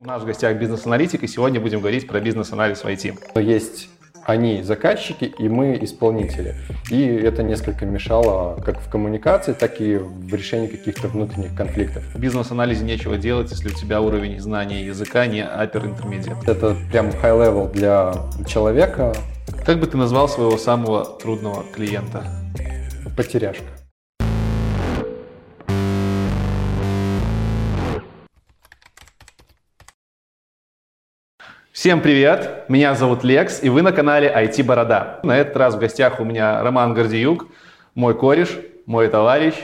У нас в гостях бизнес-аналитик, и сегодня будем говорить про бизнес-анализ в IT. Есть они заказчики, и мы исполнители. И это несколько мешало как в коммуникации, так и в решении каких-то внутренних конфликтов. В бизнес-анализе нечего делать, если у тебя уровень знания языка не upper intermediate. Это прям high-level для человека. Как бы ты назвал своего самого трудного клиента? Потеряшка. Всем привет! Меня зовут Лекс, и вы на канале IT Борода. На этот раз в гостях у меня Роман Гордиюк, мой кореш, мой товарищ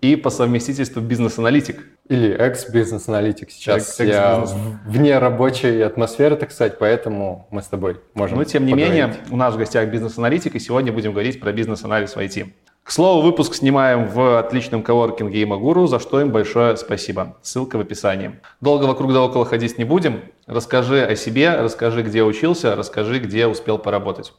и по совместительству бизнес-аналитик. Или экс-бизнес-аналитик. Сейчас Экс я вне рабочей атмосферы, так сказать, поэтому мы с тобой можем Но тем не поговорить. менее, у нас в гостях бизнес-аналитик, и сегодня будем говорить про бизнес-анализ в IT. К слову, выпуск снимаем в отличном коворкинге Имагуру, за что им большое спасибо. Ссылка в описании. Долго вокруг да около ходить не будем. Расскажи о себе, расскажи, где учился, расскажи, где успел поработать.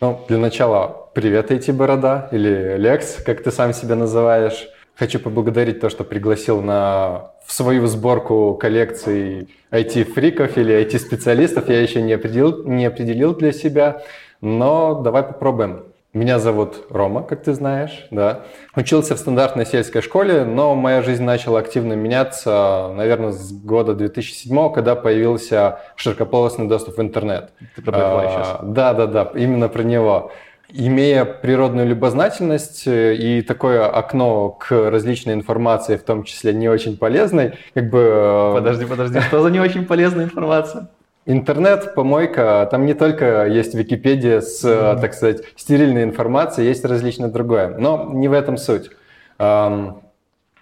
Ну, для начала, привет, IT Борода, или Лекс, как ты сам себя называешь. Хочу поблагодарить то, что пригласил на в свою сборку коллекций IT-фриков или IT-специалистов. Я еще не определил, не определил для себя, но давай попробуем. Меня зовут Рома, как ты знаешь, да. Учился в стандартной сельской школе, но моя жизнь начала активно меняться, наверное, с года 2007, когда появился широкополосный доступ в интернет. Ты про сейчас? Да, да, да, именно про него. Имея природную любознательность э, и такое окно к различной информации, в том числе не очень полезной, как бы... Э, подожди, подожди, что за не очень полезная информация? Интернет, помойка, там не только есть Википедия с, mm-hmm. так сказать, стерильной информацией, есть различное другое. Но не в этом суть.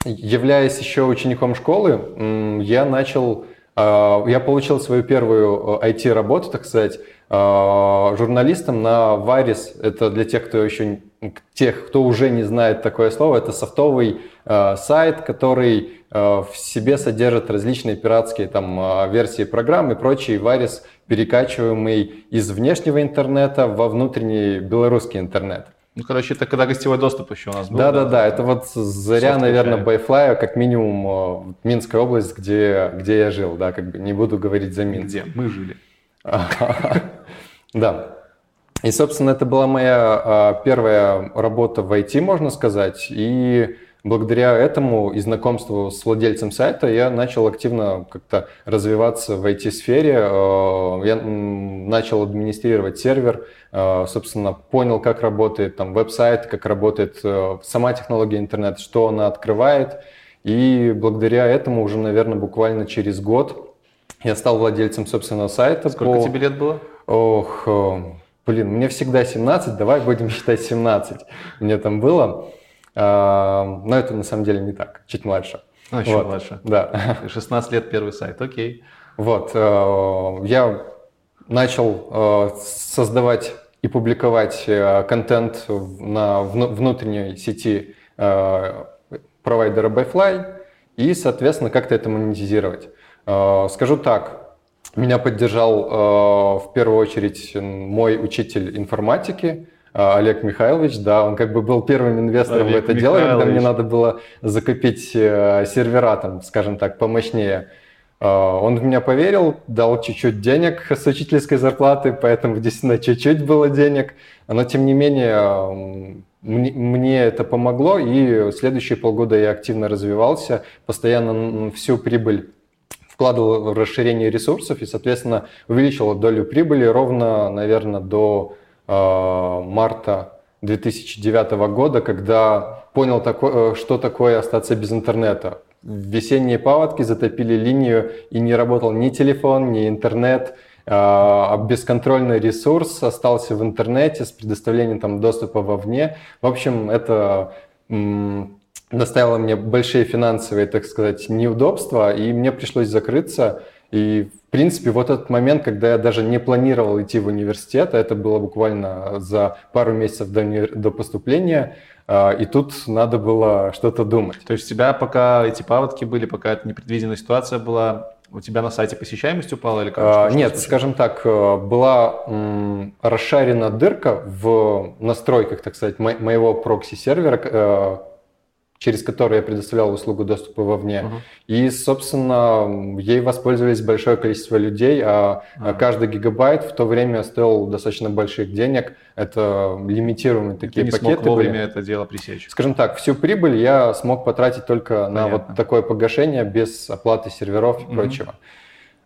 Являясь еще учеником школы, я начал, а, я получил свою первую IT-работу, так сказать, журналистом на Варис. Это для тех, кто еще тех, кто уже не знает такое слово, это софтовый сайт, который а, в себе содержит различные пиратские там версии программ и прочий Варис, перекачиваемый из внешнего интернета во внутренний белорусский интернет. Ну, короче, это когда гостевой доступ еще у нас был. Да-да-да, да, это вот заря, наверное, Байфлая, как минимум Минская область, где, где я жил, да, как бы не буду говорить за Минск. Где мы жили. Да. И, собственно, это была моя первая работа в IT, можно сказать. И благодаря этому и знакомству с владельцем сайта я начал активно как-то развиваться в IT-сфере. А, я начал администрировать сервер, а, собственно, понял, как работает там веб-сайт, как работает сама технология интернет, что она открывает. И благодаря этому уже, наверное, буквально через год я стал владельцем собственного сайта. Сколько по... тебе лет было? Ох, э, блин, мне всегда 17, давай будем считать 17. Мне там было. Но это на самом деле не так, чуть младше. А, еще вот, младше. Да. 16 лет первый сайт, окей. Вот, э, я начал э, создавать и публиковать контент на внутренней сети провайдера Byfly и, соответственно, как-то это монетизировать. Скажу так, меня поддержал э, в первую очередь мой учитель информатики, э, Олег Михайлович, да, он как бы был первым инвестором Олег в это дело, когда мне надо было закупить э, сервера, там, скажем так, помощнее. Он в меня поверил, дал чуть-чуть денег с учительской зарплаты, поэтому действительно чуть-чуть было денег. Но тем не менее, мне это помогло, и следующие полгода я активно развивался, постоянно всю прибыль вкладывал в расширение ресурсов и, соответственно, увеличил долю прибыли ровно, наверное, до марта 2009 года, когда понял, такое, э, что такое остаться без интернета. Весенние паводки затопили линию, и не работал ни телефон, ни интернет, а бесконтрольный ресурс остался в интернете с предоставлением там, доступа вовне. В общем, это доставило мне большие финансовые, так сказать, неудобства, и мне пришлось закрыться. И, в принципе, вот этот момент, когда я даже не планировал идти в университет, а это было буквально за пару месяцев до, до поступления, а, и тут надо было что-то думать. То есть у тебя пока эти паводки были, пока эта непредвиденная ситуация была, у тебя на сайте посещаемость упала или как? А, нет, скажем так, э, была м, расшарена дырка в настройках, так сказать, мо- моего прокси-сервера, э, через которую я предоставлял услугу доступа вовне. Uh-huh. И, собственно, ей воспользовались большое количество людей, а uh-huh. каждый гигабайт в то время стоил достаточно больших денег. Это лимитируемые такие Ты не пакеты. Смог вовремя были. это дело пресечь. Скажем так, всю прибыль я смог потратить только Понятно. на вот такое погашение без оплаты серверов и uh-huh. прочего.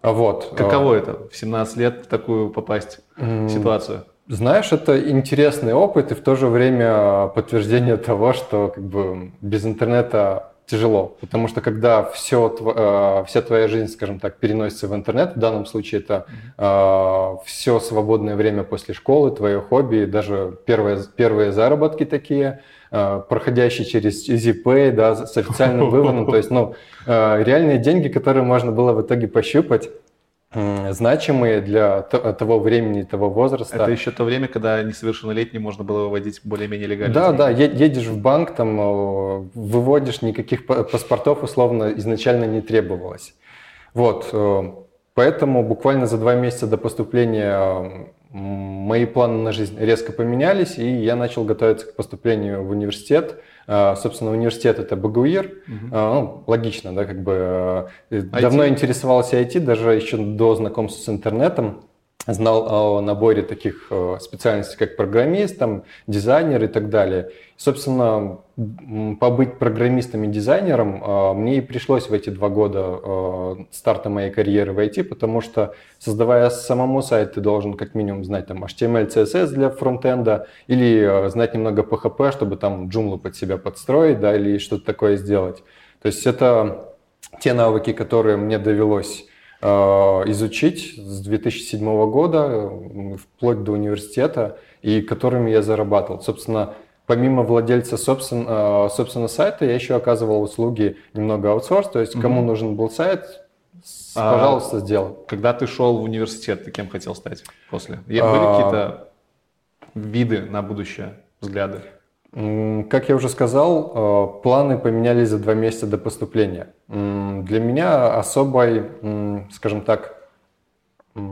Вот. Каково это в 17 лет в такую попасть ситуацию? Знаешь, это интересный опыт и в то же время подтверждение того, что как бы без интернета тяжело, потому что когда все, э, вся твоя жизнь, скажем так, переносится в интернет, в данном случае это э, все свободное время после школы, твое хобби, даже первые, первые заработки такие, э, проходящие через EasyPay, да, с официальным выводом, то есть, ну, э, реальные деньги, которые можно было в итоге пощупать, значимые для того времени, того возраста. Это еще то время, когда несовершеннолетним можно было выводить более-менее легально. Да, да, едешь в банк, там выводишь, никаких паспортов условно изначально не требовалось. Вот, э, поэтому буквально за два месяца до поступления мои планы на жизнь резко поменялись, и я начал готовиться к поступлению в университет. А, собственно, университет это БГУИР. Угу. Ну, логично, да, как бы IT? Э, давно интересовался IT, даже еще до знакомства с интернетом знал о наборе таких э, специальностей, как программист, там, дизайнер и так далее. Собственно, побыть программистом и дизайнером э, мне и пришлось в эти два года э, старта моей карьеры в IT, потому что, создавая самому сайт, ты должен как минимум знать там HTML, CSS для фронтенда или знать немного PHP, чтобы там джумлу под себя подстроить, да, или что-то такое сделать. То есть это те навыки, которые мне довелось изучить с 2007 года вплоть до университета и которыми я зарабатывал. Собственно, помимо владельца собственно, э, собственно сайта, я еще оказывал услуги немного аутсорс, то есть угу. кому нужен был сайт, пожалуйста, а, сделай. Когда ты шел в университет, ты кем хотел стать после? Были а... какие-то виды на будущее, взгляды? Как я уже сказал, э, планы поменялись за два месяца до поступления. Для меня особой, скажем так,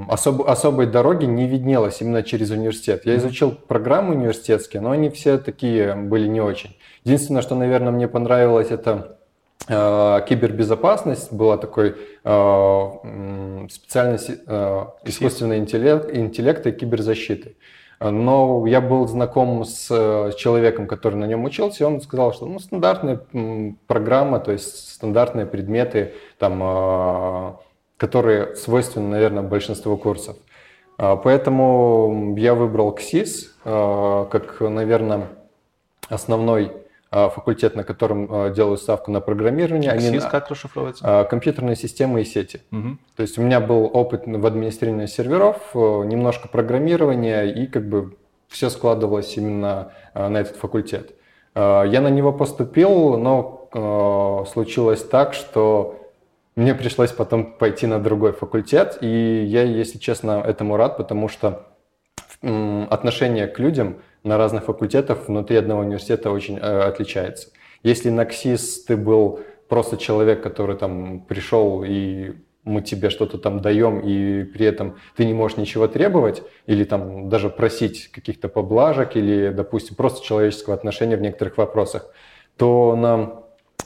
особ, особой дороги не виднелось именно через университет. Я изучил программы университетские, но они все такие были не очень. Единственное, что, наверное, мне понравилось, это э, кибербезопасность. Была такой э, специальность э, искусственный интеллект, интеллект и киберзащиты. Но я был знаком с э, человеком, который на нем учился, и он сказал, что ну, стандартная программа, то есть стандартные предметы, там, а, которые свойственны, наверное, большинству курсов. А, поэтому я выбрал КСИС а, как, наверное, основной факультет, на котором делаю ставку на программирование. КСИС Они, как расшифровывается? Компьютерные системы и сети. Угу. То есть у меня был опыт в администрировании серверов, немножко программирования, и как бы все складывалось именно на этот факультет. Я на него поступил, но Э, случилось так, что мне пришлось потом пойти на другой факультет, и я, если честно, этому рад, потому что отношение к людям на разных факультетах внутри одного университета очень э, отличается. Если на КСИС ты был просто человек, который там пришел и мы тебе что-то там даем, и при этом ты не можешь ничего требовать, или там даже просить каких-то поблажек, или, допустим, просто человеческого отношения в некоторых вопросах, то на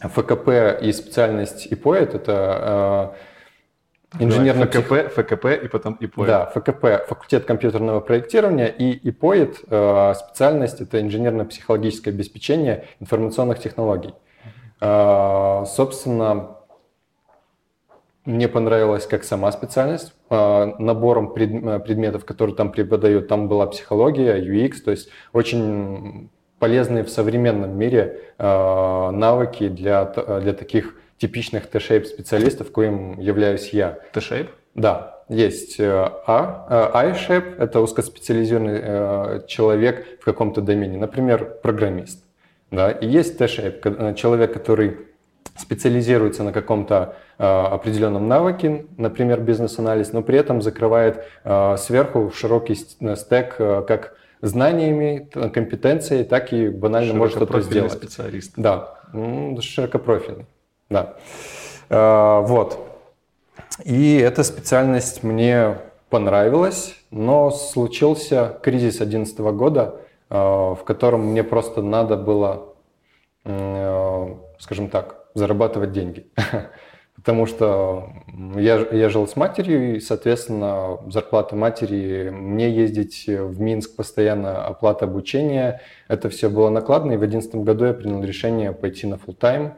ФКП и специальность ИПОЭТ – это э, инженерно ФКП, ФКП и потом ИПОЭТ. Да, ФКП – факультет компьютерного проектирования, и ИПОЭТ э, – специальность – это инженерно-психологическое обеспечение информационных технологий. Э, собственно, мне понравилась как сама специальность. Набором предметов, которые там преподают, там была психология, UX, то есть очень полезные в современном мире э, навыки для, для таких типичных T-shape специалистов, коим являюсь я. T-shape? Да, есть э, А, э, I-shape – это узкоспециализированный э, человек в каком-то домене, например, программист. Да, и есть T-shape – человек, который специализируется на каком-то э, определенном навыке, например, бизнес-анализ, но при этом закрывает э, сверху широкий стек э, как знаниями, компетенцией, так и банально может что-то сделать. специалист. Да, широкопрофильный. Да. А, вот. И эта специальность мне понравилась, но случился кризис 2011 года, а, в котором мне просто надо было скажем так, зарабатывать деньги. Потому что я, я жил с матерью, и, соответственно, зарплата матери, мне ездить в Минск постоянно, оплата обучения, это все было накладно. И в 2011 году я принял решение пойти на full тайм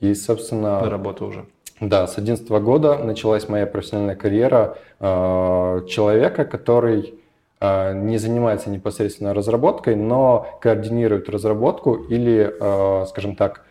И, собственно... На работу уже. Да, с 2011 года началась моя профессиональная карьера э, человека, который э, не занимается непосредственно разработкой, но координирует разработку или, э, скажем так,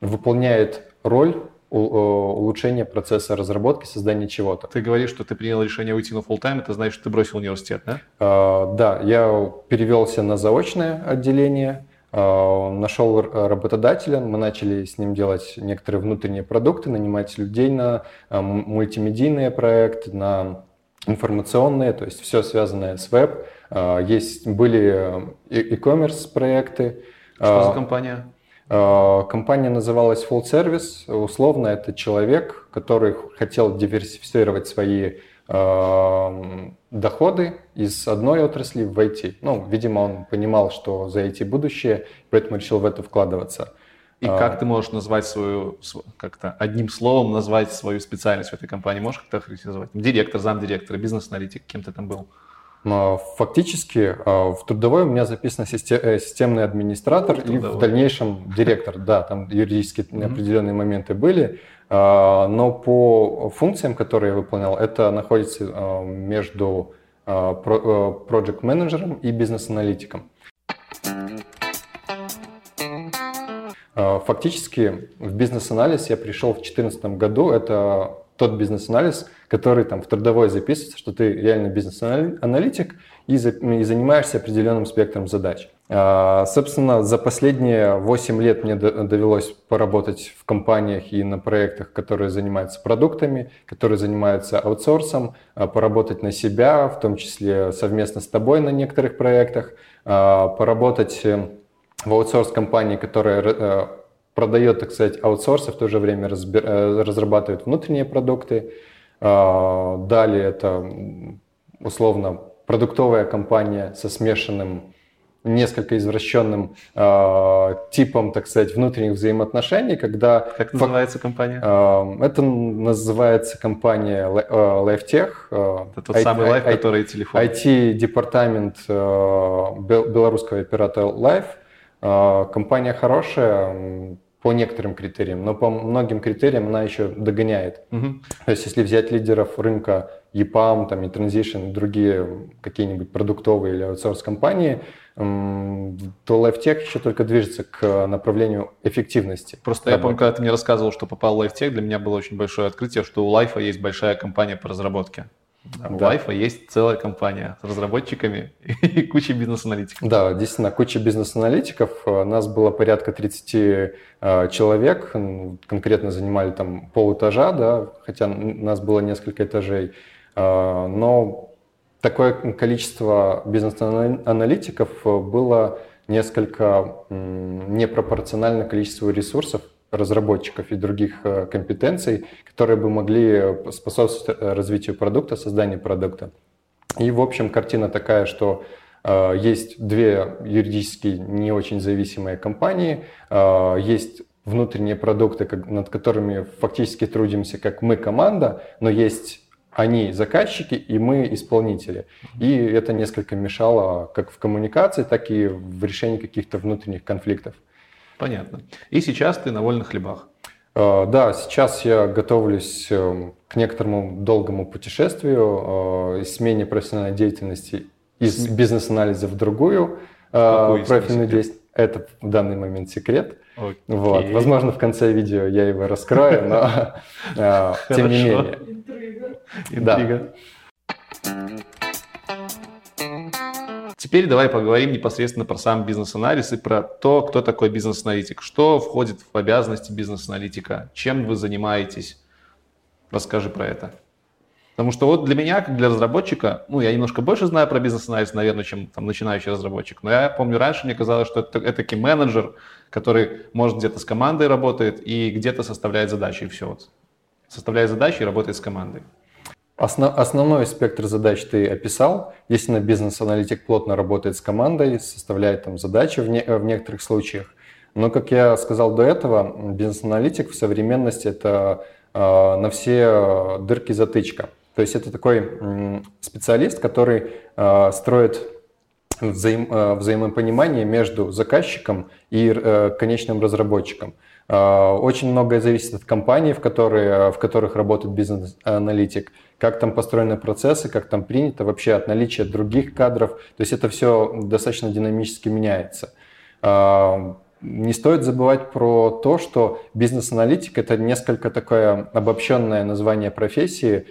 выполняет роль улучшения процесса разработки, создания чего-то. Ты говоришь, что ты принял решение уйти на full time, это значит, что ты бросил университет, да? Uh, да, я перевелся на заочное отделение, uh, нашел работодателя, мы начали с ним делать некоторые внутренние продукты, нанимать людей на uh, мультимедийные проекты, на информационные, то есть все связанное с веб. Есть, были e-commerce проекты. Что за компания? Э, компания называлась Full Service. Условно, это человек, который хотел диверсифицировать свои э, доходы из одной отрасли в IT. Ну, видимо, он понимал, что за IT будущее, поэтому решил в это вкладываться. И а, как ты можешь назвать свою, как-то одним словом назвать свою специальность в этой компании? Можешь как-то характеризовать? Директор, замдиректора, бизнес-аналитик, кем ты там был? Фактически а, в трудовой у меня записано э, системный администратор и в дальнейшем директор. Да, там юридически mm-hmm. определенные моменты были, но по функциям, которые я выполнял, это находится а, между project менеджером и бизнес-аналитиком. Фактически в бизнес-анализ я пришел в 2014 году. Это тот бизнес-анализ, который там в трудовой записывается, что ты реально бизнес-аналитик и, за, занимаешься определенным спектром задач. А, собственно, за последние 8 лет мне довелось поработать в компаниях и на проектах, которые занимаются продуктами, которые занимаются аутсорсом, а, поработать на себя, в том числе совместно с тобой на некоторых проектах, а, поработать э, в аутсорс-компании, которая э, продает, так сказать, аутсорс, и в то же время э, разрабатывает внутренние продукты. Далее это условно продуктовая компания со смешанным несколько извращенным э, типом, так сказать, внутренних взаимоотношений, когда... Как называется компания? Э, это называется компания LifeTech. Э, это тот I, самый Life, который телефон. IT-департамент э, белорусского оператора Life. Э, компания хорошая, по некоторым критериям, но по многим критериям она еще догоняет. Угу. То есть если взять лидеров рынка EPAM, там, и Transition, и другие какие-нибудь продуктовые или аутсорс компании, то LifeTech еще только движется к направлению эффективности. Просто я помню, когда ты мне рассказывал, что попал в LifeTech, для меня было очень большое открытие, что у Life есть большая компания по разработке. У да. Лайфа есть целая компания с разработчиками и кучей бизнес-аналитиков. Да, действительно, куча бизнес-аналитиков. У нас было порядка 30 э, человек, конкретно занимали там полэтажа, да, хотя у нас было несколько этажей. Э, но такое количество бизнес-аналитиков было несколько непропорционально количеству ресурсов, разработчиков и других э, компетенций, которые бы могли способствовать э, развитию продукта, созданию продукта. И, в общем, картина такая, что э, есть две юридически не очень зависимые компании, э, есть внутренние продукты, над которыми фактически трудимся как мы команда, но есть они заказчики и мы исполнители. И это несколько мешало как в коммуникации, так и в решении каких-то внутренних конфликтов. Понятно. И сейчас ты на вольных хлебах. А, да, сейчас я готовлюсь эм, к некоторому долгому путешествию, э, смене профессиональной деятельности из бизнес-анализа в другую э, профильную деятельность. Это в данный момент секрет. Окей. Вот. Возможно, в конце видео я его раскрою, но э, тем не менее. Интрига. Теперь давай поговорим непосредственно про сам бизнес-анализ и про то, кто такой бизнес-аналитик. Что входит в обязанности бизнес-аналитика? Чем вы занимаетесь? Расскажи про это. Потому что вот для меня, как для разработчика, ну, я немножко больше знаю про бизнес-анализ, наверное, чем там начинающий разработчик. Но я помню, раньше мне казалось, что это, это таки менеджер, который, может, где-то с командой работает и где-то составляет задачи, и все. Вот. Составляет задачи и работает с командой. Основ, основной спектр задач ты описал. Естественно, бизнес-аналитик плотно работает с командой, составляет там задачи в, не, в некоторых случаях. Но, как я сказал до этого, бизнес-аналитик в современности это э, на все дырки затычка. То есть это такой специалист, который э, строит взаим, э, взаимопонимание между заказчиком и э, конечным разработчиком. Э, очень многое зависит от компании, в, которые, в которых работает бизнес-аналитик, как там построены процессы, как там принято, вообще от наличия других кадров. То есть это все достаточно динамически меняется. Не стоит забывать про то, что бизнес-аналитик – это несколько такое обобщенное название профессии,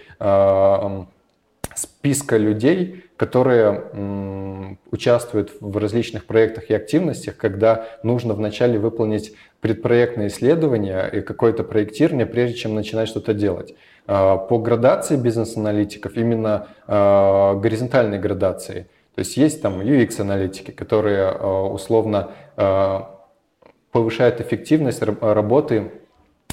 списка людей, которые участвуют в различных проектах и активностях, когда нужно вначале выполнить предпроектное исследование и какое-то проектирование, прежде чем начинать что-то делать. А, по градации бизнес-аналитиков, именно а, горизонтальной градации, то есть есть там UX-аналитики, которые а, условно повышают эффективность работы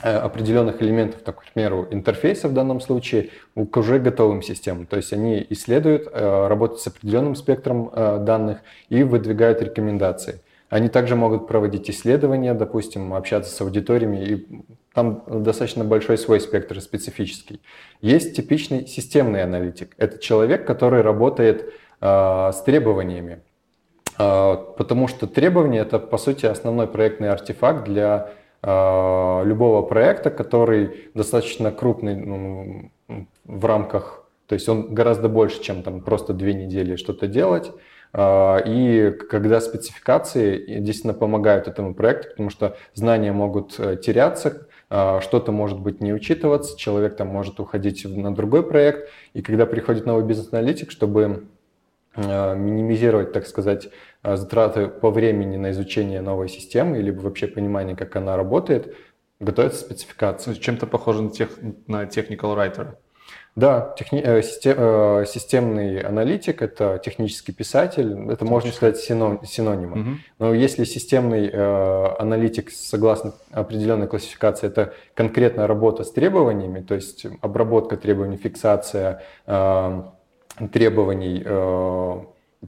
Э, определенных элементов, так, к примеру, интерфейса в данном случае, к уже готовым системам. То есть они исследуют, э, работают с определенным спектром э, данных и выдвигают рекомендации. Они также могут проводить исследования, допустим, общаться с аудиториями, и там достаточно большой свой спектр специфический. Есть типичный системный аналитик. Это человек, который работает с требованиями, потому что требования – это, по сути, основной проектный артефакт для а, любого проекта, который достаточно крупный ну, в рамках, то есть он гораздо больше, чем там просто две недели что-то делать. И когда спецификации действительно помогают этому проекту, потому что знания могут э, теряться, что-то может быть не учитываться, человек там может уходить на другой проект, и когда приходит новый бизнес-аналитик, чтобы минимизировать, так сказать, Э, затраты по времени на изучение новой системы или вообще понимание, как она работает, готовится спецификация. Чем-то похоже на, тех, на technical writer. Да, техни, э, систем, э, системный аналитик – это технический писатель, это можно сказать синон, синонимом. Угу. Но если системный э, аналитик, согласно определенной классификации, это конкретная работа с требованиями, то есть обработка требований, фиксация э, требований, э,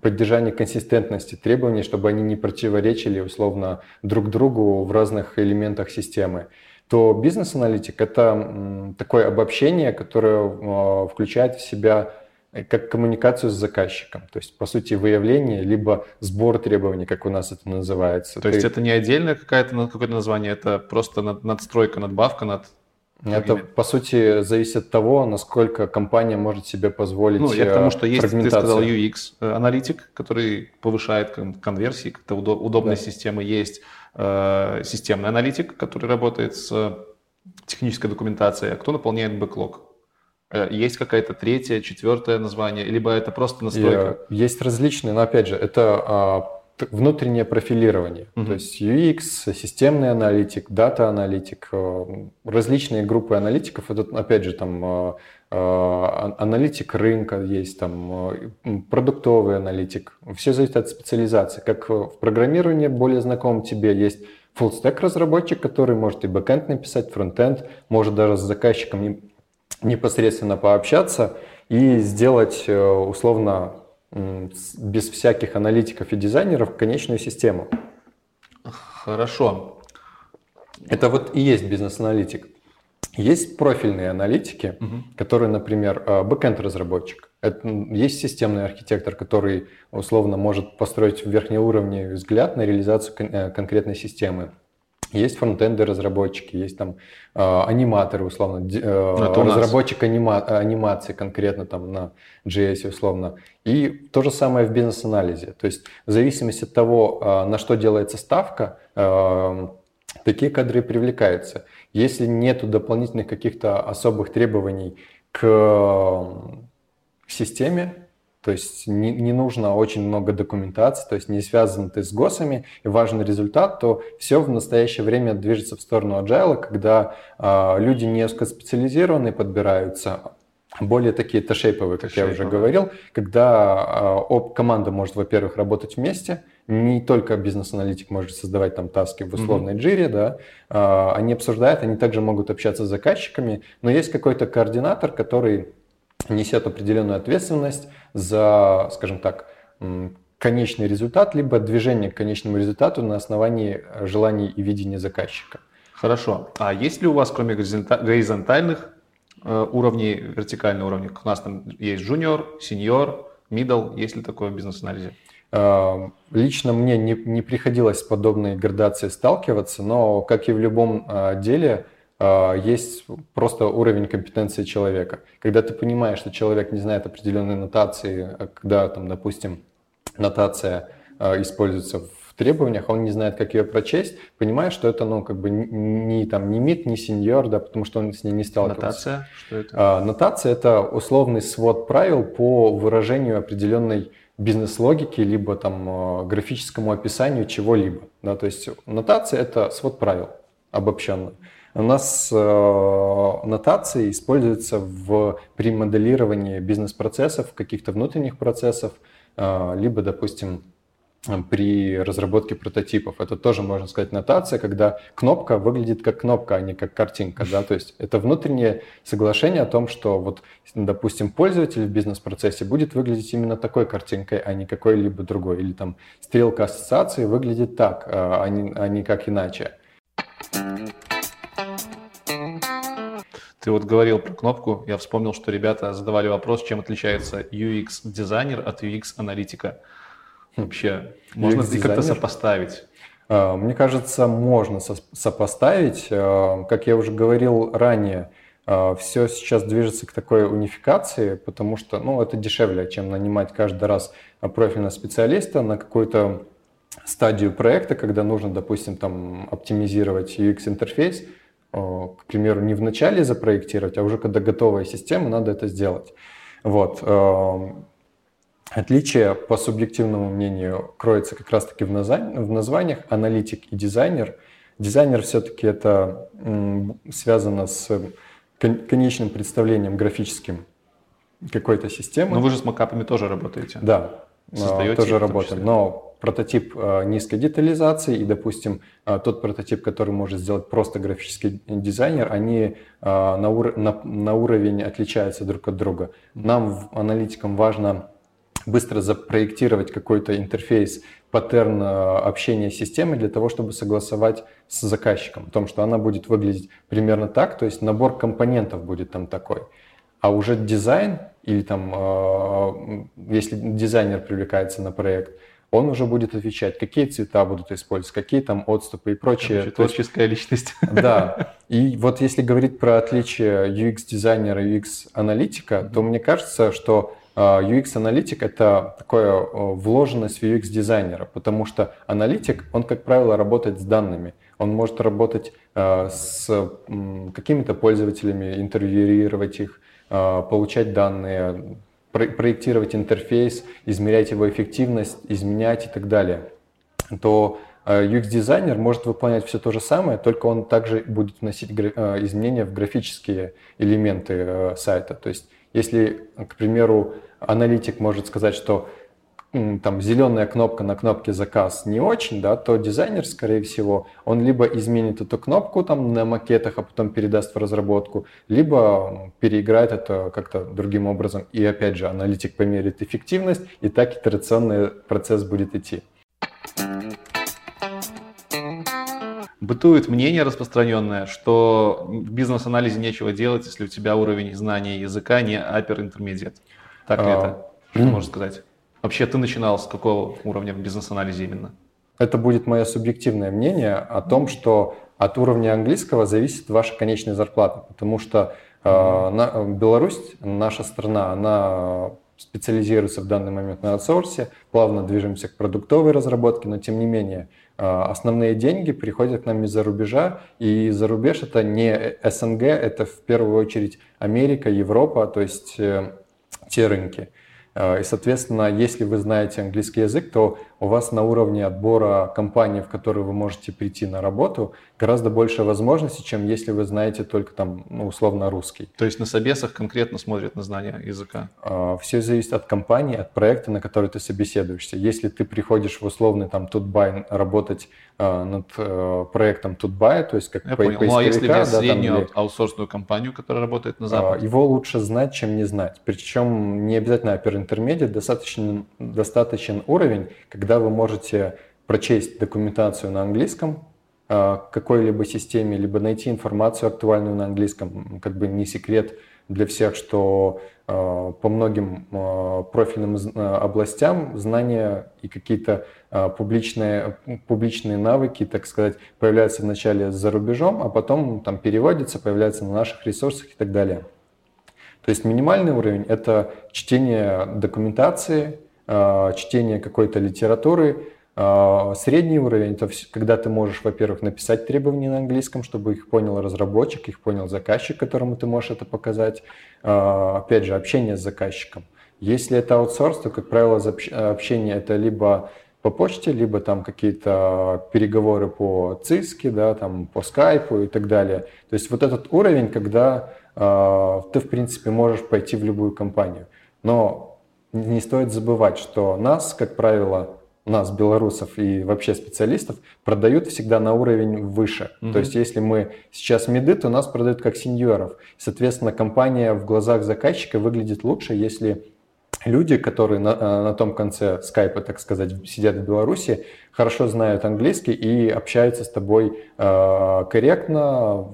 поддержание консистентности требований, чтобы они не противоречили условно друг другу в разных элементах системы, то бизнес-аналитик – это такое обобщение, которое а, включает в себя э, как коммуникацию с заказчиком, то есть, по сути, выявление, либо сбор требований, как у нас это называется. То Ты... есть это не отдельное какое-то какое название, это просто надстройка, надбавка над это, по сути, зависит от того, насколько компания может себе позволить Ну, я к тому, что есть, ты сказал, UX-аналитик, э, который повышает конверсии, как-то удобные да. системы. Есть э, системный аналитик, который работает с технической документацией. А кто наполняет backlog? Э, есть какая-то третья, четвертое название, либо это просто настройка? Есть различные, но опять же, это а, внутреннее профилирование. Mm-hmm. То есть UX, системный аналитик, data-аналитик, э, различные группы аналитиков. Это, опять же, там э, э, аналитик рынка есть, там продуктовый аналитик. Все зависит от специализации. Как в программировании более знаком тебе есть full stack разработчик, который может и бэкэнд написать, фронтенд, может даже с заказчиком непосредственно пообщаться и сделать условно без всяких аналитиков и дизайнеров конечную систему. Хорошо. Это вот и есть бизнес-аналитик. Есть профильные аналитики, угу. которые, например, а, бэкенд-разработчик. Есть системный архитектор, который условно может построить в верхнем уровне взгляд на реализацию э, конкретной системы. Есть фронтенды разработчики, есть там э, аниматоры условно, э, разработчик анима, анимации конкретно там на JS условно. И то же самое в бизнес-анализе. То есть в зависимости от того, э, на что делается ставка, э, такие кадры привлекаются. Если нет дополнительных каких-то особых требований к, к системе, то есть не, не нужно очень много документации, то есть не связан ты с ГОСами, и важный результат, то все в настоящее время движется в сторону agile, когда э, люди не узкоспециализированные подбираются, а более такие тошейповые, как я уже говорил, когда э, команда может, во-первых, работать вместе, не только бизнес-аналитик может создавать там таски в условной mm-hmm. джире, да, э, они обсуждают, они также могут общаться с заказчиками, но есть какой-то координатор, который несет определенную ответственность за, скажем так, конечный результат, либо движение к конечному результату на основании желаний и видения заказчика. Хорошо. А есть ли у вас, кроме горизонтальных э, уровней, вертикальных уровней, у нас там есть junior, senior, middle, есть ли такое в бизнес-анализе? Э, лично мне не, не приходилось с подобной градацией сталкиваться, но, как и в любом э, деле, э, есть просто уровень компетенции человека. Когда ты понимаешь, что человек не знает определенной нотации, а когда, там, допустим, нотация используется в требованиях, он не знает, как ее прочесть, понимаешь, что это, ну, как бы не, там, не мид, не сеньор, да, потому что он с ней не сталкивался. Нотация? Что это? А, нотация – это условный свод правил по выражению определенной бизнес-логике, либо там э, графическому описанию чего-либо. Да? То есть нотация – это свод правил обобщенно. У нас э, нотации используются в, при моделировании бизнес-процессов, каких-то внутренних процессов, э, либо, допустим, при разработке прототипов. Это тоже, можно сказать, нотация, когда кнопка выглядит как кнопка, а не как картинка. Да? То есть это внутреннее соглашение о том, что, вот, допустим, пользователь в бизнес-процессе будет выглядеть именно такой картинкой, а не какой-либо другой. Или там стрелка ассоциации выглядит так, а, а не, а не как иначе. Ты вот говорил про кнопку, я вспомнил, что ребята задавали вопрос, чем отличается UX-дизайнер от UX-аналитика. Вообще, можно ли как-то сопоставить? А, мне кажется, можно сопоставить. А, как я уже говорил ранее, а, все сейчас движется к такой унификации, потому что ну, это дешевле, чем нанимать каждый раз профильного специалиста на какую-то стадию проекта, когда нужно, допустим, там, оптимизировать UX-интерфейс, к примеру, не в начале запроектировать, а уже когда готовая система, надо это сделать. Вот. Отличие, по субъективному мнению, кроется как раз-таки в, в названиях аналитик и дизайнер. Дизайнер все-таки это связано с конечным представлением графическим какой-то системы. Но вы же с макапами тоже работаете. Да, Создаете тоже работаем. Но прототип а, низкой детализации и, допустим, а, тот прототип, который может сделать просто графический дизайнер, они а, на, ур на, на уровень отличаются друг от друга. Нам, аналитикам, важно быстро запроектировать какой-то интерфейс, паттерн э, общения с системой для того, чтобы согласовать с заказчиком, о том, что она будет выглядеть примерно так, то есть набор компонентов будет там такой. А уже дизайн или там, э, если дизайнер привлекается на проект, он уже будет отвечать, какие цвета будут использоваться, какие там отступы и прочее. Короче, творческая личность. Да. И вот если говорить про отличие UX-дизайнера и UX-аналитика, то мне кажется, что UX-аналитик — это такое вложенность в UX-дизайнера, потому что аналитик, он, как правило, работает с данными. Он может работать а, с какими-то пользователями, интервьюировать их, а, получать данные, проектировать интерфейс, измерять его эффективность, изменять и так далее. То UX-дизайнер может выполнять все то же самое, только он также будет вносить изменения в графические элементы сайта. То есть если, к примеру, аналитик может сказать, что там зеленая кнопка на кнопке заказ не очень, да, то дизайнер, скорее всего, он либо изменит эту кнопку там на макетах, а потом передаст в разработку, либо переиграет это как-то другим образом. И опять же, аналитик померит эффективность, и так итерационный процесс будет идти. Бытует мнение распространенное, что в бизнес-анализе нечего делать, если у тебя уровень знания языка не intermediate. Так ли а, это? Что mm. можно сказать? Вообще ты начинал с какого уровня в бизнес-анализе именно? Это будет мое субъективное мнение о том, что от уровня английского зависит ваша конечная зарплата, потому что э, на, Беларусь, наша страна, она специализируется в данный момент на аутсорсе, плавно движемся к продуктовой разработке, но тем не менее основные деньги приходят к нам из-за рубежа, и за рубеж это не СНГ, это в первую очередь Америка, Европа, то есть э, те рынки. Э, и, соответственно, если вы знаете английский язык, то у вас на уровне отбора компании, в которую вы можете прийти на работу, гораздо больше возможностей, чем если вы знаете только там, ну, условно, русский. То есть на собесах конкретно смотрят на знание языка? А, Все зависит от компании, от проекта, на который ты собеседуешься. Если ты приходишь в условный там Тутбай работать а, над э, проектом Тутбай, то есть как Я понял. Ну а если взять да, там, среднюю или- аутсорсную компанию, которая работает на а, Западе? Его лучше знать, чем не знать. Причем не обязательно upper intermediate, достаточно, достаточен уровень, когда вы можете прочесть документацию на английском а, какой-либо системе, либо найти информацию актуальную на английском. Как бы не секрет для всех, что а, по многим а, профильным областям знания и какие-то публичные, публичные навыки, так сказать, появляются вначале за рубежом, а потом там переводятся, появляются на наших ресурсах и так далее. То есть минимальный уровень – это чтение документации, чтение какой-то литературы. А, Средний уровень – это когда ты можешь, во-первых, написать требования на английском, чтобы их понял разработчик, их понял заказчик, которому ты можешь это показать. А, Опять же, общение с заказчиком. Если это аутсорс, то, как правило, общение это либо по почте, либо там какие-то переговоры по ЦИСКе, да, там по скайпу и так далее. То есть вот этот уровень, когда э, ты, в принципе, можешь пойти в любую компанию. Но не стоит забывать, что нас, как правило, нас, белорусов и вообще специалистов, продают всегда на уровень выше. Мгм. То есть если мы сейчас меды, то нас продают как сеньоров. Соответственно, компания в глазах заказчика выглядит лучше, если люди, которые на, э, на том конце скайпа, так сказать, сидят в Беларуси, хорошо знают английский и общаются с тобой э, корректно,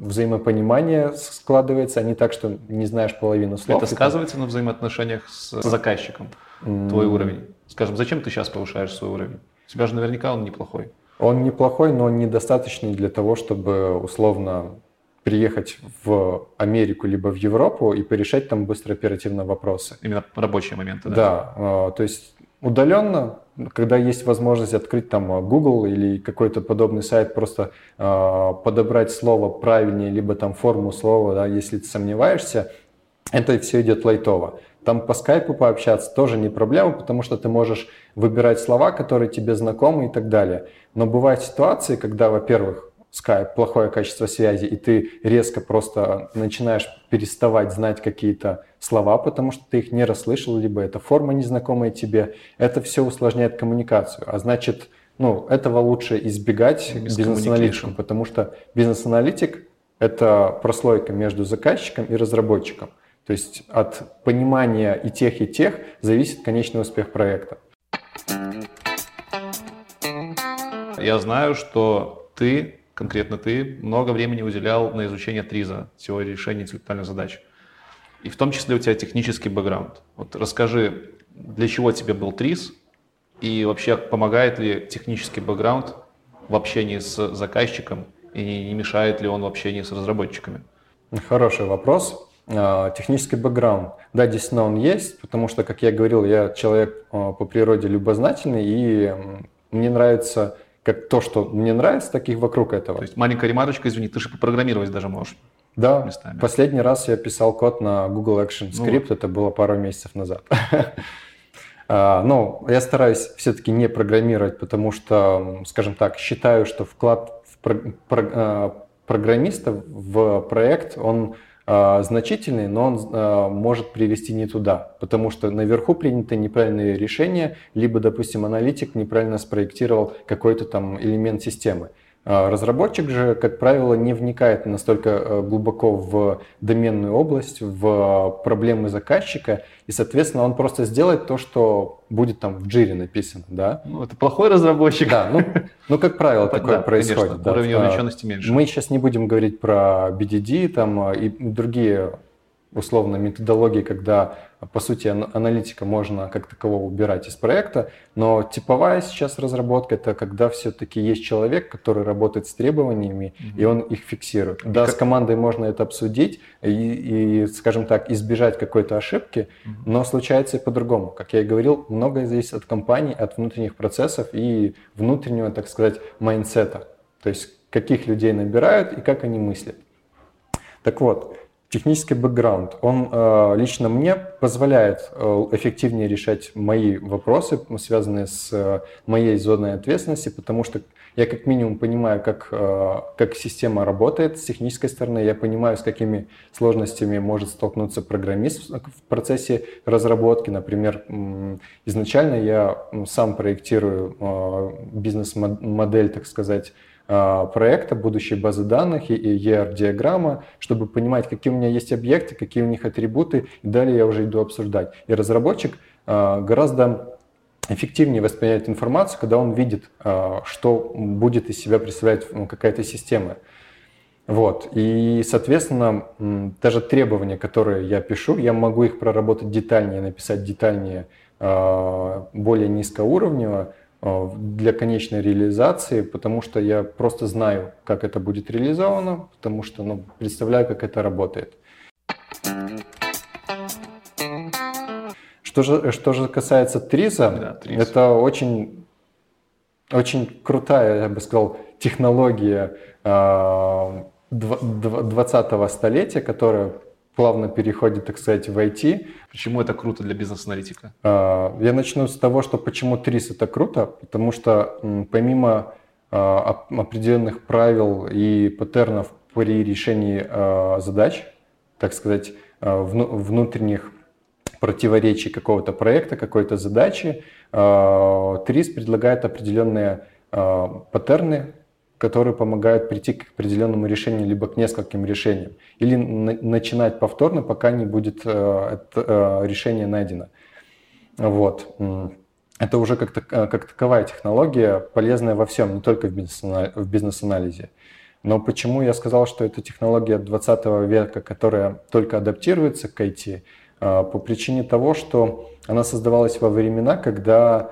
взаимопонимание складывается, а не так, что не знаешь половину слов. Это сказывается на взаимоотношениях с заказчиком, твой уровень? Скажем, зачем ты сейчас повышаешь свой уровень? У тебя же наверняка он неплохой. Он неплохой, но недостаточный для того, чтобы условно приехать в Америку либо в Европу и порешать там быстро оперативно вопросы. Именно рабочие моменты, да? Да, э, то есть удаленно, когда есть возможность открыть там э, Google или какой-то подобный сайт, просто э, подобрать слово правильнее, либо там форму слова, да, если ты сомневаешься, это все идет лайтово. Там по скайпу пообщаться тоже не проблема, потому что ты можешь выбирать слова, которые тебе знакомы и так далее. Но бывают ситуации, когда, во-первых, скайп, плохое качество связи, и ты резко просто начинаешь переставать знать какие-то слова, потому что ты их не расслышал, либо эта форма незнакомая тебе. Это все усложняет коммуникацию. А значит, ну, этого лучше избегать communication. потому что бизнес-аналитик – это прослойка между заказчиком и разработчиком. То есть от понимания и тех, и тех зависит конечный успех проекта. Я знаю, что ты, конкретно ты, много времени уделял на изучение ТРИЗа, теории решения интеллектуальных задач. И в том числе у тебя технический бэкграунд. Вот расскажи, для чего тебе был ТРИЗ, и вообще помогает ли технический бэкграунд в общении с заказчиком, и не мешает ли он в общении с разработчиками? Хороший вопрос. А, Технический бэкграунд. Да, действительно он есть, потому что, как я говорил, я человек а, по природе любознательный, и мне нравится как то, что мне нравится, таких вокруг этого. То есть маленькая ремарочка, извини, ты же попрограммировать даже можешь. Да, местами. последний раз я писал код на Google Action Ну Script, это было пару месяцев назад. А, Но я стараюсь все-таки не программировать, потому что, скажем так, считаю, что вклад а, программиста в проект, он значительный, но он а, может привести не туда, потому что наверху приняты неправильные решения, либо, допустим, аналитик неправильно спроектировал какой-то там элемент системы. А Разработчик же, как правило, не вникает настолько э, глубоко в доменную область, в проблемы заказчика, и, соответственно, он просто сделает то, что будет там в джире написано, да? Ну, это плохой разработчик. Да, ну, ну как правило, Да, такое конечно, происходит. да. Уровень А, вовлеченности меньше. Мы сейчас не будем говорить про BDD там, а, и другие условно методологии, когда, по сути, ан- аналитика можно как такового убирать из проекта, но типовая сейчас разработка – это когда все-таки есть человек, который работает с требованиями, и он их фиксирует. Да, как- с командой можно это обсудить и, и, скажем так, избежать какой-то ошибки, но случается и по-другому. Как я и говорил, многое зависит от компании, от внутренних процессов и внутреннего, так сказать, майндсета. То есть каких людей набирают и как они мыслят. Так вот, технический бэкграунд, он э, лично мне позволяет э, эффективнее решать мои вопросы, связанные с э, моей зоной ответственности, потому что я как минимум понимаю, как, как система работает с технической стороны, я понимаю, с какими сложностями может столкнуться программист в процессе разработки. Например, изначально я сам проектирую бизнес-модель, так сказать, проекта, будущей базы данных и ER-диаграмма, чтобы понимать, какие у меня есть объекты, какие у них атрибуты, и далее я уже иду обсуждать. И разработчик а, гораздо эффективнее воспринимает информацию, когда он видит, а, что будет из себя представлять ну, какая-то система. Вот. И, соответственно, даже требования, которые я пишу, я могу их проработать детальнее, написать детальнее, более низкоуровнево, Э, для конечной реализации, потому что я просто знаю, как это будет реализовано, потому что ну, представляю, как это работает. Что же, что же касается Триза, да, Триз. это очень, очень крутая, я бы сказал, технология 20-го э, столетия, которая плавно переходит, так сказать, в IT. Почему это круто для бизнес-аналитика? А, я начну с того, что почему ТРИС это круто, потому что помимо а, определенных правил и паттернов при решении а, задач, так сказать, внутренних противоречий какого-то проекта, какой-то задачи, ТРИС предлагает определенные паттерны которые помогают прийти к определенному решению, либо к нескольким решениям, или на начинать повторно, пока не будет э, это, э, решение найдено. Вот. Это уже как, э, как таковая технология, полезная во всем, не только в бизнес-анализе. Но почему я сказал, что это технология 20 века, которая только адаптируется к IT? По причине того, что она создавалась во времена, когда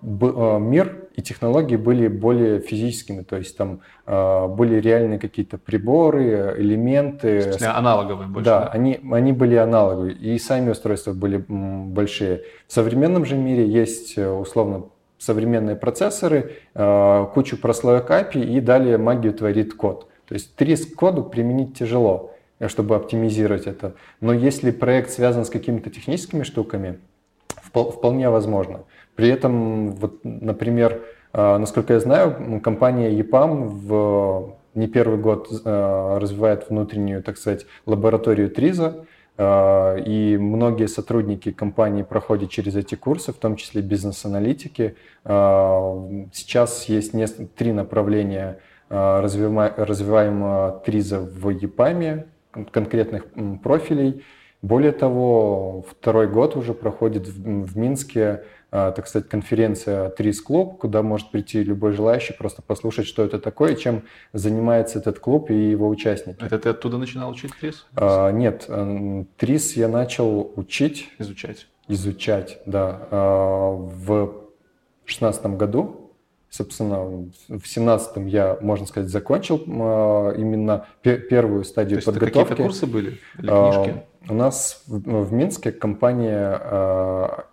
мир и технологии были более физическими, то есть там э, были реальные какие-то приборы, элементы. аналоговые больше. Да, да? Они, они были аналоговые, и сами устройства были большие. В современном же мире есть, э, условно, современные процессоры, э, кучу прослоек API, и далее магию творит код. То есть три коду применить тяжело, э, чтобы оптимизировать это. Но если проект связан с какими-то техническими штуками, вполне возможно. При этом, вот, например, а, насколько я знаю, компания EPAM в не первый год а, развивает внутреннюю, так сказать, лабораторию ТРИЗа, а, и многие сотрудники компании проходят через эти курсы, в том числе бизнес-аналитики. Сейчас есть три направления развиваемого ТРИЗа в ЕПАМе, конкретных профилей. Более того, второй год уже проходит в Минске так сказать, конференция Трис Клуб, куда может прийти любой желающий просто послушать, что это такое, чем занимается этот клуб и его участники. Это ты оттуда начинал учить Трис? А, нет, Трис я начал учить. Изучать. Изучать, да. А, в шестнадцатом году Собственно, в семнадцатом я, можно сказать, закончил именно первую стадию То есть подготовки. Какие-то курсы были или книжки? У нас в, в Минске компания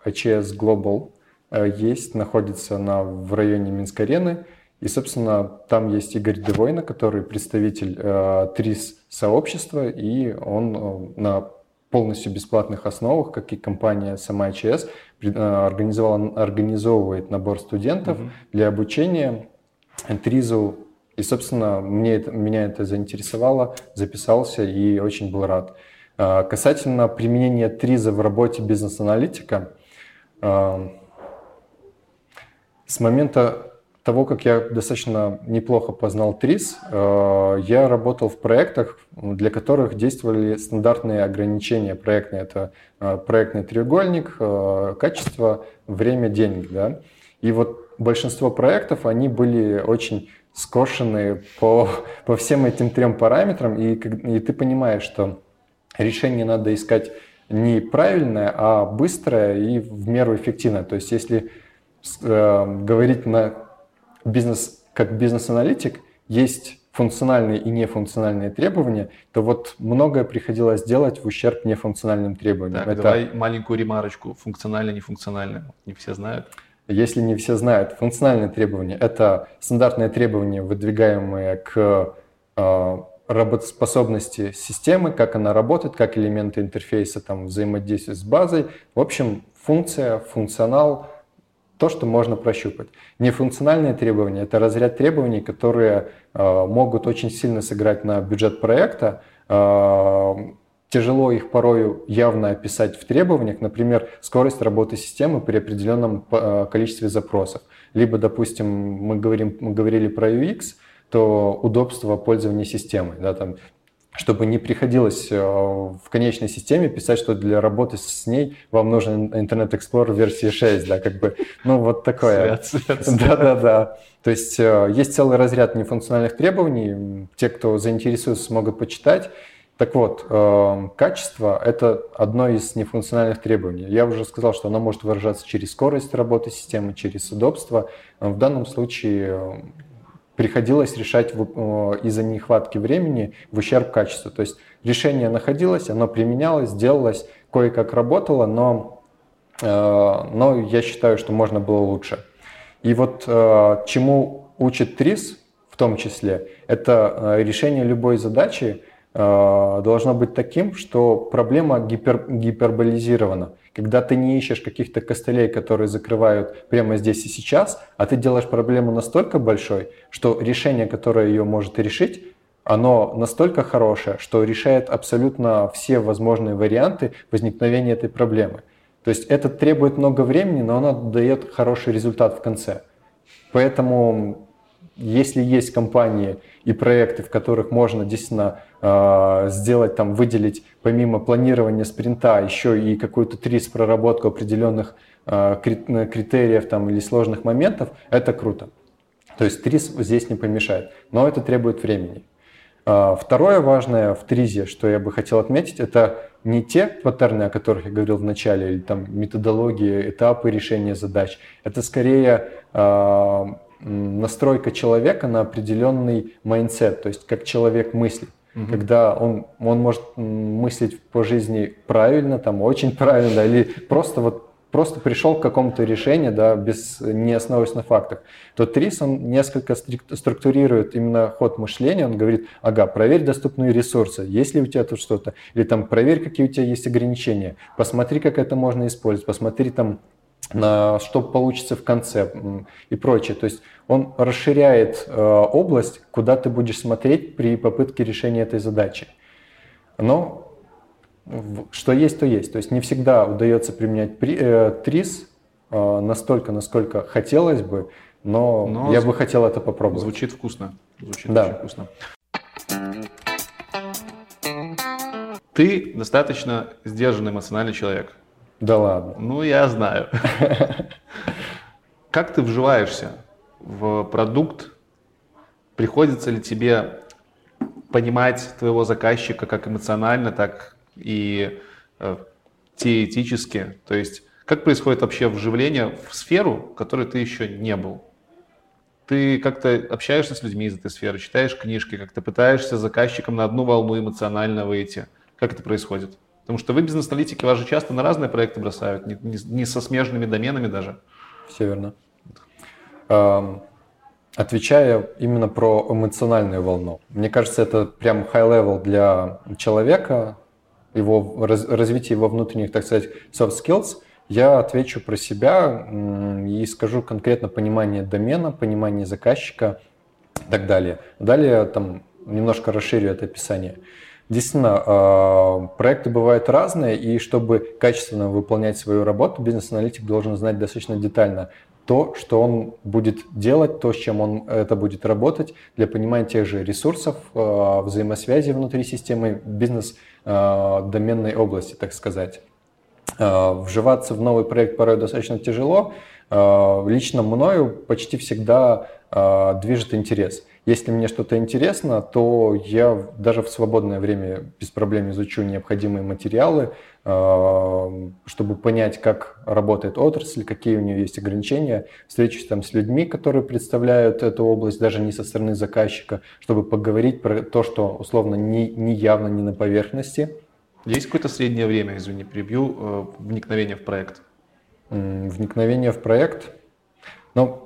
HES Global э, есть, находится на, в районе Минск-арены. И, собственно, там есть Игорь Девойна, который представитель э, ТРИС сообщества, и он э, на полностью бесплатных основах, как и компания сама ИЧС, организовала, организовывает набор студентов угу. для обучения ТРИЗу. И, собственно, мне это, меня это заинтересовало, записался и очень был рад. А, касательно применения ТРИЗа в работе бизнес-аналитика, а, с момента того, как я достаточно неплохо познал ТРИЗ, а, я работал в проектах, для которых действовали стандартные ограничения проектные. Это проектный треугольник, качество, время, денег. Да? И вот большинство проектов, они были очень скошены по, по всем этим трем параметрам, и, и ты понимаешь, что решение надо искать не правильное, а быстрое и в меру эффективное. То есть если э, говорить на бизнес, как бизнес-аналитик, есть функциональные и нефункциональные требования, то вот многое приходилось делать в ущерб нефункциональным требованиям. Так, Это... давай маленькую ремарочку. Функционально, нефункционально. Не все знают. Если не все знают, функциональные требования – это стандартные требования, выдвигаемые к э, работоспособности системы, как она работает, как элементы интерфейса там взаимодействуют с базой. В общем, функция, функционал, то, что можно прощупать. Нефункциональные требования – это разряд требований, которые э, могут очень сильно сыграть на бюджет проекта. Э, тяжело их порою явно описать в требованиях, например, скорость работы системы при определенном э, количестве запросов. Либо, допустим, мы, говорим, мы говорили про UX, то удобство пользования системой. Да, там, чтобы не приходилось э, в конечной системе писать, что для работы с ней вам нужен Internet Explorer версии 6, да, как бы, ну, вот такое. Да-да-да. То есть э, есть целый разряд нефункциональных требований, те, кто заинтересуется, смогут почитать. Так вот, э, качество – это одно из нефункциональных требований. Я уже сказал, что оно может выражаться через скорость работы системы, через удобство. В данном случае приходилось решать из-за нехватки времени в ущерб качеству. То есть решение находилось, оно применялось, делалось, кое-как работало, но, э, но я считаю, что можно было лучше. И вот э, чему учит ТРИС в том числе, это э, решение любой задачи должно быть таким, что проблема гипер, гиперболизирована когда ты не ищешь каких-то костылей, которые закрывают прямо здесь и сейчас, а ты делаешь проблему настолько большой, что решение, которое ее может решить, оно настолько хорошее, что решает абсолютно все возможные варианты возникновения этой проблемы. То есть это требует много времени, но оно дает хороший результат в конце. Поэтому если есть компании и проекты, в которых можно действительно э, сделать, там, выделить помимо планирования спринта еще и какую-то трис проработку определенных э, критериев там, или сложных моментов, это круто. То есть ТРИЗ здесь не помешает, но это требует времени. Э, второе важное в ТРИЗе, что я бы хотел отметить, это не те паттерны, о которых я говорил в начале, или там методологии, этапы решения задач. Это скорее э, настройка человека на определенный mindset, то есть как человек мыслит. Угу. Когда он, он может мыслить по жизни правильно, там очень правильно, да, или просто вот просто пришел к какому-то решению, да, без, не основываясь на фактах, то Трис, он несколько структурирует именно ход мышления, он говорит, ага, проверь доступные ресурсы, есть ли у тебя тут что-то, или там проверь, какие у тебя есть ограничения, посмотри, как это можно использовать, посмотри там на что получится в конце и прочее. То есть он расширяет э, область, куда ты будешь смотреть при попытке решения этой задачи. Но что есть, то есть. То есть не всегда удается применять при, э, ТРИС э, настолько, насколько хотелось бы, но, но я бы хотел это попробовать. Звучит вкусно. Звучит да. очень вкусно. Ты достаточно сдержанный эмоциональный человек. Да ладно. Ну, я знаю. Как ты вживаешься в продукт? Приходится ли тебе понимать твоего заказчика как эмоционально, так и э, теоретически? То есть, как происходит вообще вживление в сферу, в которой ты еще не был? Ты как-то общаешься с людьми из этой сферы, читаешь книжки, как-то пытаешься заказчиком на одну волну эмоционально выйти. Как это происходит? Потому что вы, бизнес-аналитики, вас же часто на разные проекты бросают, не, не, не со смежными доменами даже. Все верно. Отвечая именно про эмоциональную волну. Мне кажется, это прям high-level для человека, его, раз, развитие его внутренних, так сказать, soft skills. Я отвечу про себя и скажу конкретно понимание домена, понимание заказчика и так далее. Далее там немножко расширю это описание. Действительно, а, проекты бывают разные, и чтобы качественно выполнять свою работу, бизнес-аналитик должен знать достаточно детально то, что он будет делать, то, с чем он это будет работать, для понимания тех же ресурсов, а, взаимосвязи внутри системы бизнес-доменной а, области, так сказать. Вживаться в новый проект порой достаточно тяжело. Лично мною почти всегда движет интерес – если мне что-то интересно, то я даже в свободное время без проблем изучу необходимые материалы, э, чтобы понять, как работает отрасль, какие у нее есть ограничения. Встречусь там с людьми, которые представляют эту область, даже не со стороны заказчика, чтобы поговорить про то, что условно не, не явно, не на поверхности. Есть какое-то среднее время, извини, перебью, э, вникновения в проект? Вникновение в проект? Ну,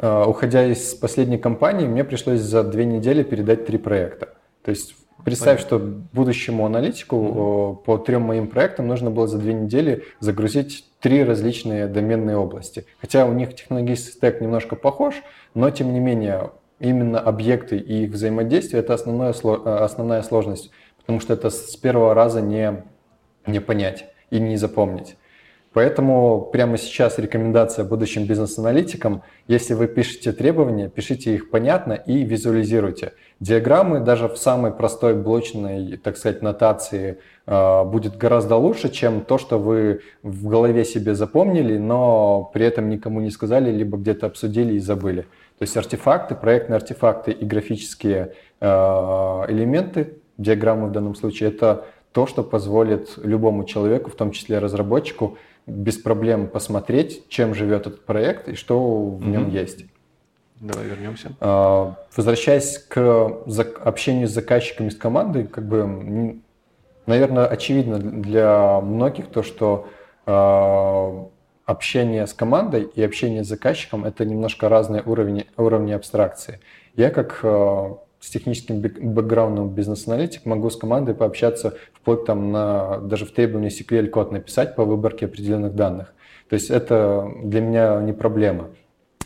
уходя из последней компании, мне пришлось за две недели передать три проекта. То есть Представь, Понятно. что будущему аналитику mm-hmm. по трем моим проектам нужно было за две недели загрузить три различные доменные области. Хотя у них технологический стек немножко похож, но тем не менее именно объекты и их взаимодействие – это основная, э, основная сложность, потому что это с первого раза не, не понять и не запомнить. Поэтому прямо сейчас рекомендация будущим бизнес-аналитикам, если вы пишете требования, пишите их понятно и визуализируйте. Диаграммы даже в самой простой блочной, так сказать, нотации э, будет гораздо лучше, чем то, что вы в голове себе запомнили, но при этом никому не сказали, либо где-то обсудили и забыли. То есть артефакты, проектные артефакты и графические э, элементы, диаграммы в данном случае, это то, что позволит любому человеку, в том числе разработчику, без проблем посмотреть, чем живет этот проект и что в нем mm-hmm. есть. Давай вернемся. А, возвращаясь к общению с заказчиками, с командой, как бы, наверное, очевидно для многих то, что а, общение с командой и общение с заказчиком это немножко разные уровни, уровни абстракции. Я как а, с техническим бэкграундом бизнес-аналитик могу с командой пообщаться вплоть там на даже в требовании SQL-код написать по выборке определенных данных. То есть это для меня не проблема.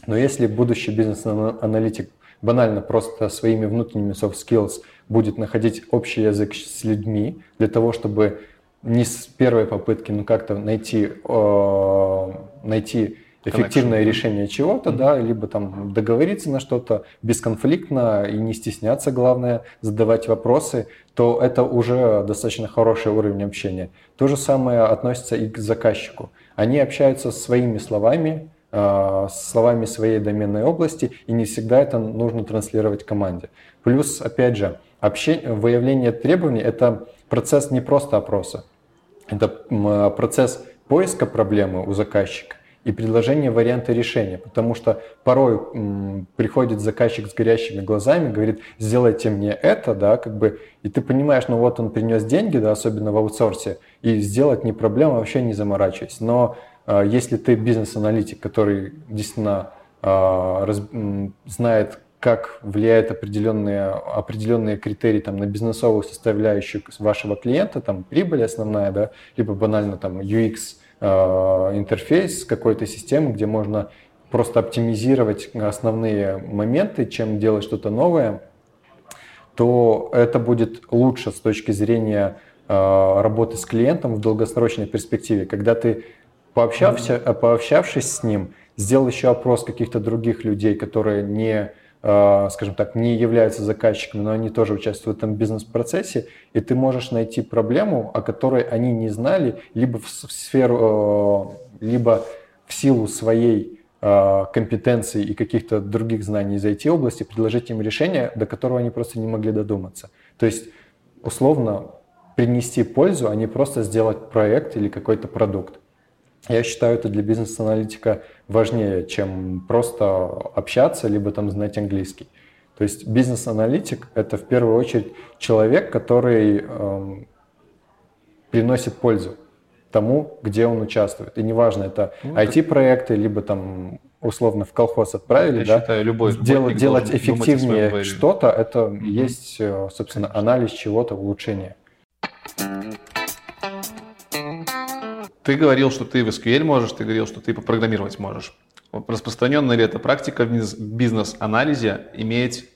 Но если будущий бизнес-аналитик банально просто своими внутренними soft skills будет находить общий язык с людьми для того, чтобы не с первой попытки, но как-то найти, э, найти эффективное Connection. решение чего-то, mm-hmm. да, либо там договориться на что-то бесконфликтно и не стесняться, главное, задавать вопросы, то это уже достаточно хороший уровень общения. То же самое относится и к заказчику. Они общаются своими словами, э, словами своей доменной области, и не всегда это нужно транслировать команде. Плюс, опять же, общение, выявление требований – это процесс не просто опроса, это процесс поиска проблемы у заказчика и предложение варианта решения, потому что порой м, приходит заказчик с горящими глазами, говорит, сделайте мне это, да, как бы, и ты понимаешь, ну вот он принес деньги, да, особенно в аутсорсе, и сделать не проблема, вообще не заморачиваясь. Но э, если ты бизнес-аналитик, который действительно э, раз, м, знает, как влияют определенные, определенные критерии там, на бизнесовую составляющую вашего клиента, там прибыль основная, да, либо банально там UX, интерфейс какой-то системы, где можно просто оптимизировать основные моменты, чем делать что-то новое, то это будет лучше с точки зрения э, работы с клиентом в долгосрочной перспективе. Когда ты пообщався, пообщавшись с ним, сделал еще опрос каких-то других людей, которые не Э, скажем так, не являются заказчиками, но они тоже участвуют в этом бизнес-процессе, и ты можешь найти проблему, о которой они не знали, либо в сферу, э, либо в силу своей э, компетенции и каких-то других знаний из IT-области предложить им решение, до которого они просто не могли додуматься. То есть, условно, принести пользу, а не просто сделать проект или какой-то продукт. Я считаю, это для бизнес-аналитика важнее, чем просто общаться, либо там знать английский. То есть бизнес-аналитик – это в первую очередь человек, который эм, приносит пользу тому, где он участвует. И неважно, это ну, IT-проекты, либо там условно в колхоз отправили, Я да, считаю, любой делать, делать эффективнее что-то, это mm-hmm. есть, э, собственно, Конечно. анализ чего-то, улучшение. Ты говорил, что ты в SQL можешь, ты говорил, что ты попрограммировать можешь. Распространенная ли эта практика в бизнес-анализе иметь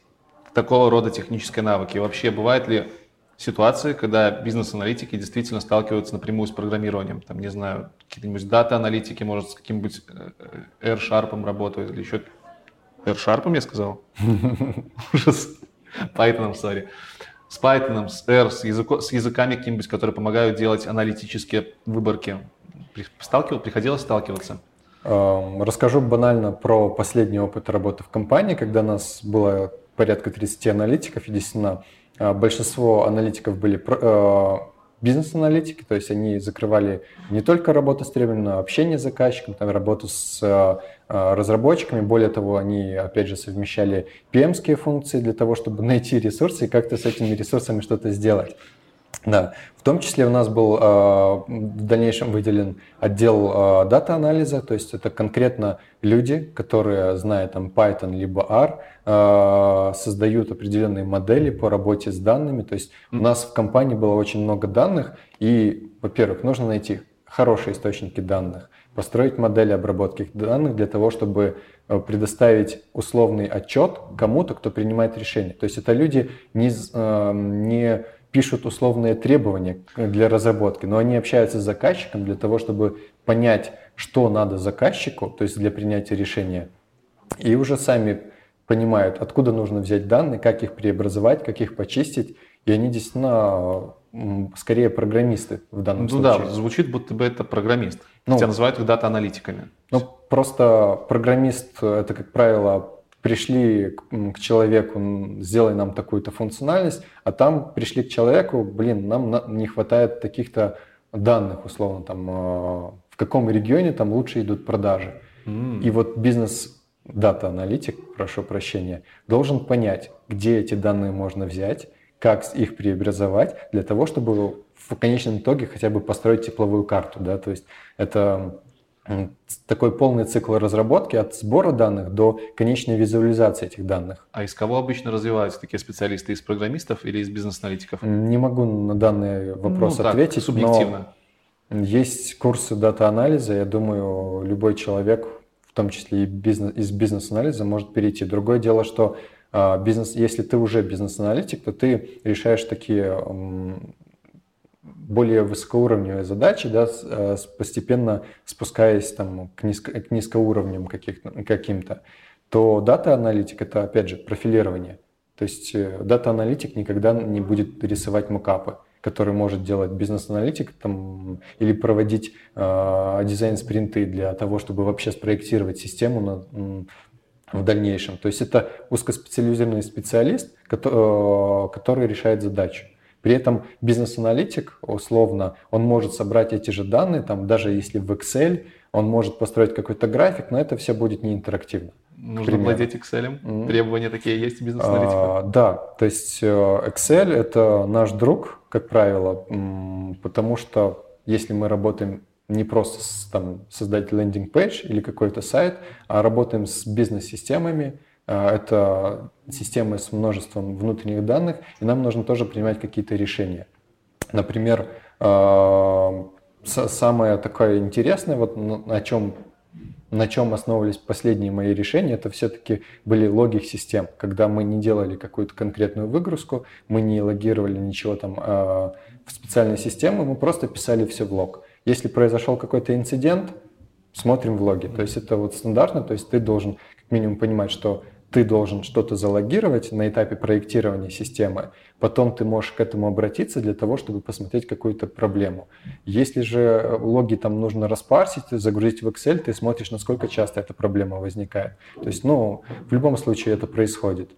такого рода технические навыки? И вообще, бывают ли ситуации, когда бизнес-аналитики действительно сталкиваются напрямую с программированием? Там, не знаю, какие-нибудь дата-аналитики, может, с каким-нибудь э, R-Sharp работают или еще... R-Sharp я сказал? Ужас. Python, sorry с Python, с R, с, языко, с языками какими-нибудь, которые помогают делать аналитические выборки. Сталкивал, приходилось сталкиваться? Эм, расскажу банально про последний опыт работы в компании, когда нас было порядка 30 аналитиков, и действительно э, большинство аналитиков были э, бизнес-аналитики, то есть они закрывали не только работу с требованиями, но и общение с заказчиком, там, работу с э, разработчиками. Более того, они, опять же, совмещали PM-ские функции для того, чтобы найти ресурсы и как-то с этими ресурсами что-то сделать. Да, в том числе у нас был в дальнейшем выделен отдел дата-анализа, то есть это конкретно люди, которые, зная там Python либо R, создают определенные модели по работе с данными. То есть у нас в компании было очень много данных, и, во-первых, нужно найти хорошие источники данных, построить модели обработки данных для того, чтобы э, предоставить условный отчет кому-то, кто принимает решение. То есть это люди не, э, не пишут условные требования для разработки, но они общаются с заказчиком для того, чтобы понять, что надо заказчику, то есть для принятия решения, и уже сами понимают, откуда нужно взять данные, как их преобразовать, как их почистить, и они действительно скорее программисты в данном ну, случае. Ну да, звучит, будто бы это программист. Ну, Хотя называют их дата-аналитиками. Ну, просто программист, это, как правило, пришли к, к человеку, сделай нам такую-то функциональность, а там пришли к человеку, блин, нам не хватает таких-то данных, условно, там, э, в каком регионе там лучше идут продажи. Mm. И вот бизнес дата-аналитик, прошу прощения, должен понять, где эти данные можно взять, как их преобразовать для того, чтобы в конечном итоге хотя бы построить тепловую карту. Да? То есть это такой полный цикл разработки от сбора данных до конечной визуализации этих данных. А из кого обычно развиваются такие специалисты? Из программистов или из бизнес-аналитиков? Не могу на данный вопрос ну, так, ответить. Субъективно. Но есть курсы дата-анализа. Я думаю, любой человек, в том числе и бизнес, из бизнес-анализа, может перейти. Другое дело, что а, бизнес, если ты уже бизнес-аналитик, то ты решаешь такие более высокоуровневые задачи, да, э, постепенно спускаясь там, к, низко, к низкоуровням каким-то, то дата-аналитик – это, опять же, профилирование. То есть э, дата-аналитик никогда не будет рисовать мокапы, которые может делать бизнес-аналитик или проводить э, дизайн-спринты для того, чтобы вообще спроектировать систему на, в дальнейшем. То есть это узкоспециализированный специалист, который, э, который решает задачу. При этом бизнес-аналитик, условно, он может собрать эти же данные, там, даже если в Excel, он может построить какой-то график, но это все будет не интерактивно. Нужно владеть Excel. Mm. Требования такие есть у бизнес-аналитика? А, да, то есть э, Excel это наш друг, как правило, потому что если мы работаем не просто с, там, создать лендинг-пейдж или какой-то сайт, а работаем с бизнес-системами, это системы с множеством внутренних данных, и нам нужно тоже принимать какие-то решения. Например, а, самое такое интересное, вот на чем, на чем основывались последние мои решения, это все-таки были логик систем, когда мы не делали какую-то конкретную выгрузку, мы не логировали ничего там а, в специальной системе, мы просто писали все в лог. Если произошел какой-то инцидент, смотрим в логи. То есть это вот стандартно, то есть ты должен как минимум понимать, что ты должен что-то залогировать на этапе проектирования системы, потом ты можешь к этому обратиться для того, чтобы посмотреть какую-то проблему. Если же логи там нужно распарсить, загрузить в Excel, ты смотришь, насколько часто эта проблема возникает. То есть, ну, в любом случае это происходит.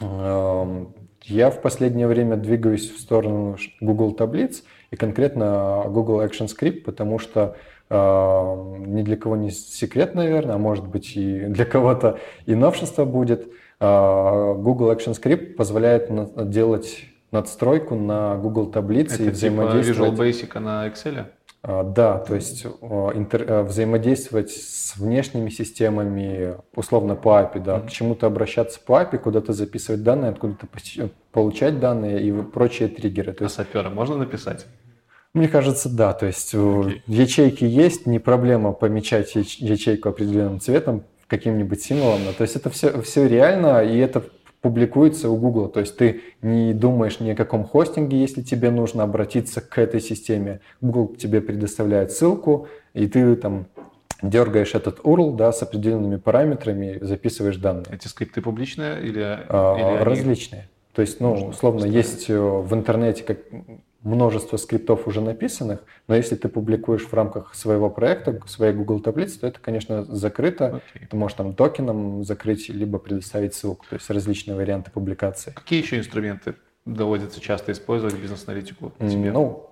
Эм, я в последнее время двигаюсь в сторону Google таблиц и конкретно Google Action Script, потому что ни для кого не секрет, наверное, а может быть и для кого-то и новшество будет. А, Google Action Script позволяет делать надстройку на Google таблицы Это и взаимодействовать. Типа Visual Basic на Excel? А, да, то есть интер, взаимодействовать с внешними системами, условно по API, да, mm-hmm. к чему-то обращаться по API, куда-то записывать данные, откуда-то получать данные и прочие триггеры. То а есть... сапера можно написать? Мне кажется, да. То есть okay. ячейки есть, не проблема помечать ячейку определенным цветом, каким-нибудь символом. То есть это все, все реально, и это публикуется у Google. То есть ты не думаешь ни о каком хостинге, если тебе нужно обратиться к этой системе. Google тебе предоставляет ссылку, и ты там дергаешь этот URL да, с определенными параметрами, записываешь данные. Эти скрипты публичные или, а, или различные? То есть, ну, условно, есть э, в интернете как множество скриптов уже написанных, но если ты публикуешь в рамках своего проекта, своей Google таблицы, то это, конечно, закрыто. Okay. Ты можешь там токеном закрыть, либо предоставить ссылку, то есть различные варианты публикации. Какие еще инструменты доводится часто использовать бизнес-аналитику? Ну,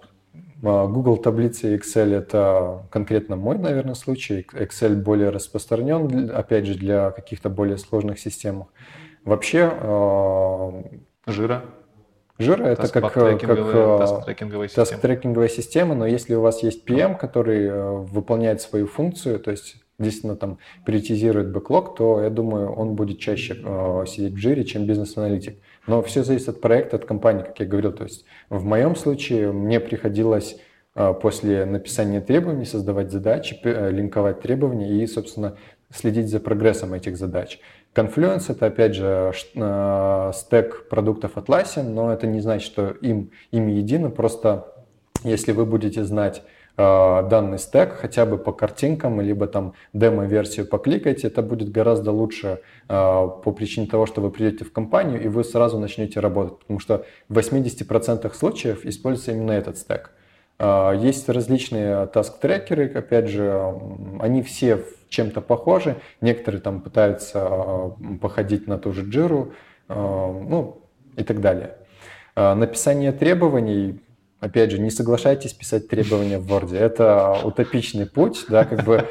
а, Google таблицы и Excel это конкретно мой, наверное, случай. Excel более распространен, опять же, для каких-то более сложных систем. Вообще... А, Жира? Это как, как трекинговая система. трекинговая система, но если у вас есть PM, который выполняет свою функцию, то есть действительно там приоритизирует бэклог, то я думаю, он будет чаще э, сидеть в жире, чем бизнес-аналитик. Но все зависит от проекта, от компании, как я говорил. То есть в моем случае мне приходилось э, после написания требований создавать задачи, э, линковать требования и, собственно, следить за прогрессом этих задач. Confluence — это, опять же, э, стек продуктов Atlassian, но это не значит, что им, ими едино, просто если вы будете знать Э, данный стек хотя бы по картинкам, либо там демо-версию покликайте, это будет гораздо лучше э, по причине того, что вы придете в компанию и вы сразу начнете работать, потому что в 80% случаев используется именно этот стек. Э, есть различные таск-трекеры, опять же, они все чем-то похожи, некоторые там пытаются походить на ту же джиру, ну и так далее. Написание требований Опять же, не соглашайтесь писать требования в Word. Это утопичный путь, да, как бы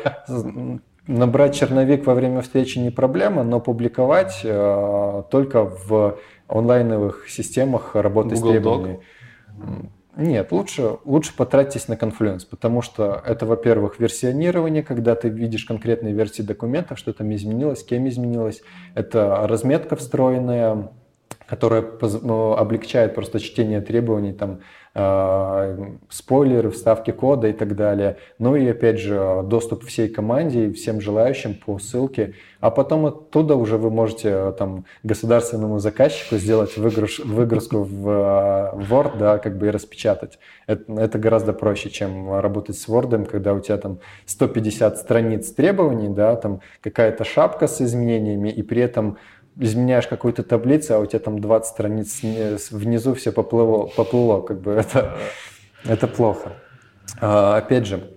набрать черновик во время встречи не проблема, но публиковать только в онлайновых системах работы Google с требованиями. Doc. Нет, лучше, лучше потратьтесь на Confluence, потому что это, во-первых, версионирование, когда ты видишь конкретные версии документов, что там изменилось, кем изменилось. Это разметка встроенная, которая ну, облегчает просто чтение требований, там, Э, спойлеры, вставки кода и так далее. Ну и опять же доступ всей команде и всем желающим по ссылке. А потом оттуда уже вы можете там государственному заказчику сделать выгруш, выгрузку в э, Word, да, как бы и распечатать. Это, это гораздо проще, чем работать с Word, когда у тебя там 150 страниц требований, да, там какая-то шапка с изменениями, и при этом изменяешь какую-то таблицу, а у тебя там 20 страниц внизу все поплыло, поплыло как бы это, это плохо. А, опять же,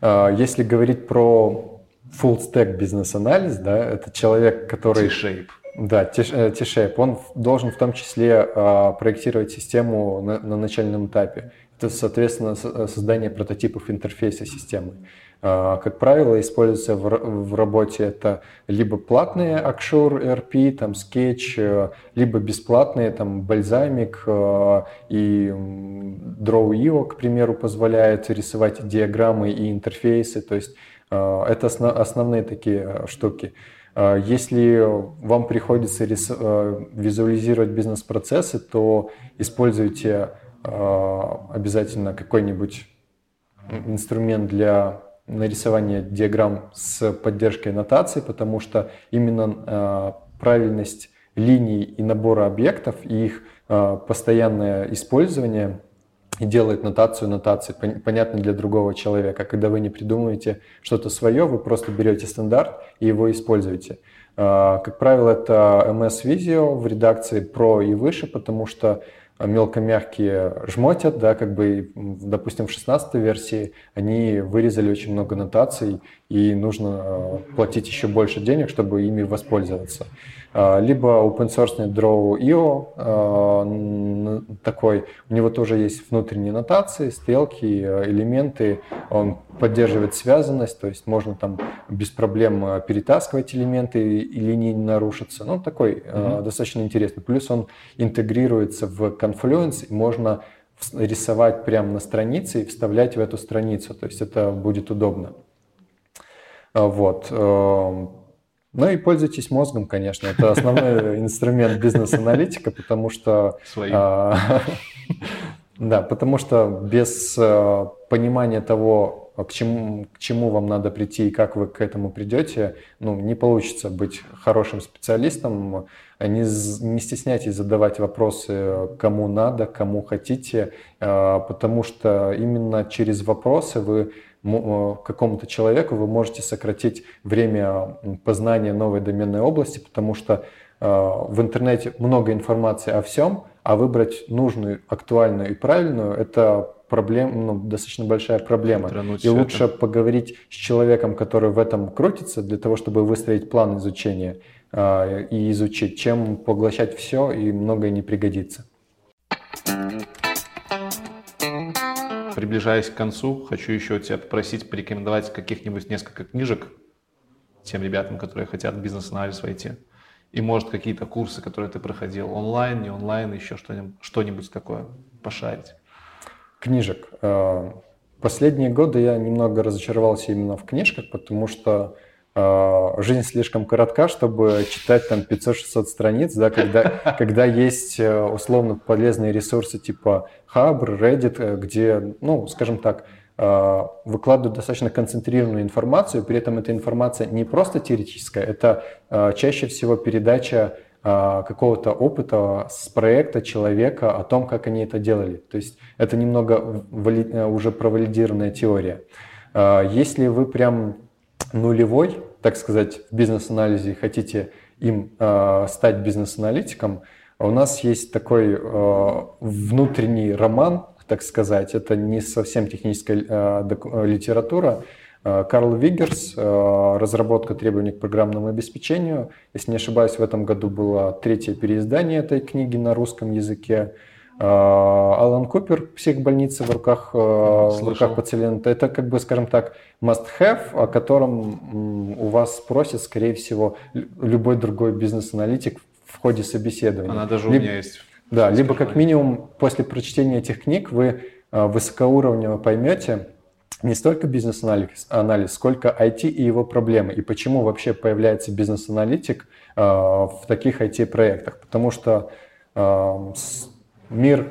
а, если говорить про full stack бизнес-анализ, да, это человек, который... T-shape. Да, T-shape. Он должен в том числе а, проектировать систему на, на начальном этапе. Это, соответственно, создание прототипов интерфейса системы. А, как правило, используется в работе это либо платные Акшур ERP, там Sketch, э, либо бесплатные, там Balsamic э, и Draw.io, к примеру, позволяет рисовать диаграммы и интерфейсы. То есть э, это основные такие штуки. Если вам приходится визуализировать бизнес-процессы, то используйте обязательно какой-нибудь инструмент для нарисование диаграмм с поддержкой нотации, потому что именно э, правильность линий и набора объектов и их э, постоянное использование делает нотацию нотации понятной для другого человека. Когда вы не придумываете что-то свое, вы просто берете стандарт и его используете. Э, как правило, это MS Visio в редакции Pro и выше, потому что мелкомягкие жмотят, да, как бы, допустим, в 16 версии они вырезали очень много нотаций, и нужно э, платить еще больше денег, чтобы ими воспользоваться. А, либо open source Draw.io а, такой, у него тоже есть внутренние нотации, стрелки, э, элементы, он поддерживает связанность, то есть можно там без проблем э, перетаскивать элементы и линии не нарушатся. Ну, такой mm-hmm. достаточно интересный. Плюс он интегрируется в Confluence, и можно рисовать прямо на странице и вставлять в эту страницу, то есть это будет удобно. Вот. Ну и пользуйтесь мозгом, конечно. Это основной инструмент бизнес-аналитика, потому что... А, да, потому что без э, понимания того, к чему, к чему вам надо прийти и как вы к этому придете, ну, не получится быть хорошим специалистом. Не, не стесняйтесь задавать вопросы, кому надо, кому хотите, э, потому что именно через вопросы вы какому-то человеку вы можете сократить время познания новой доменной области, потому что э, в интернете много информации о всем, а выбрать нужную, актуальную и правильную – это проблем, ну, достаточно большая проблема. И лучше это. поговорить с человеком, который в этом крутится, для того, чтобы выстроить план изучения э, и изучить, чем поглощать все и многое не пригодится. Приближаясь к концу, хочу еще тебя попросить порекомендовать каких-нибудь несколько книжек тем ребятам, которые хотят в бизнес-анализ войти. И, может, какие-то курсы, которые ты проходил онлайн, не онлайн, еще что-нибудь, что-нибудь такое пошарить. Книжек. Э, последние годы я немного разочаровался именно в книжках, потому что жизнь слишком коротка, чтобы читать там 500-600 страниц, да, когда, когда есть э, условно полезные ресурсы типа Хабр, Reddit, где, ну, скажем так, Э, выкладывают достаточно концентрированную информацию, при этом эта информация не просто теоретическая, это э, чаще всего передача э, какого-то опыта с проекта человека о том, как они это делали. То есть это немного уже провалидированная теория. Если вы прям нулевой, так сказать, в бизнес-анализе хотите им стать бизнес-аналитиком, у нас есть такой внутренний роман, так сказать. Это не совсем техническая э, э, литература. Э, Карл Виггерс, разработка требований к программному обеспечению. Если не ошибаюсь, в этом году было третье переиздание этой книги на русском языке. Алан Купер «Психбольница в руках, в руках пациента». Это, как бы, скажем так, must-have, о котором у вас спросит, скорее всего, любой другой бизнес-аналитик в ходе собеседования. Она даже Либо... у меня есть да, либо как минимум после прочтения этих книг вы э, высокоуровнево поймете не столько бизнес-анализ, анализ, сколько IT и его проблемы, и почему вообще появляется бизнес-аналитик в таких IT-проектах. Потому что мир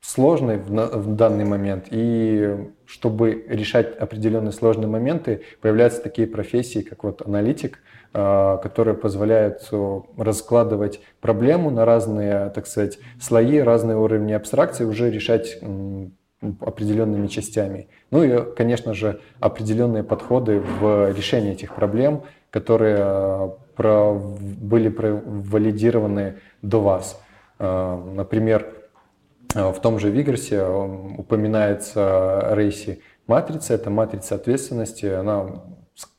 сложный в данный момент, и чтобы решать определенные сложные моменты, появляются такие профессии, как вот аналитик – а, которые позволяют э, раскладывать проблему на разные, так сказать, слои, разные уровни абстракции, уже решать определенными частями. Ну и, конечно же, определенные подходы в решении этих проблем, которые э, про, были валидированы до вас. Э, например, в том же Вигерсе упоминается Рейси матрица, это матрица ответственности, она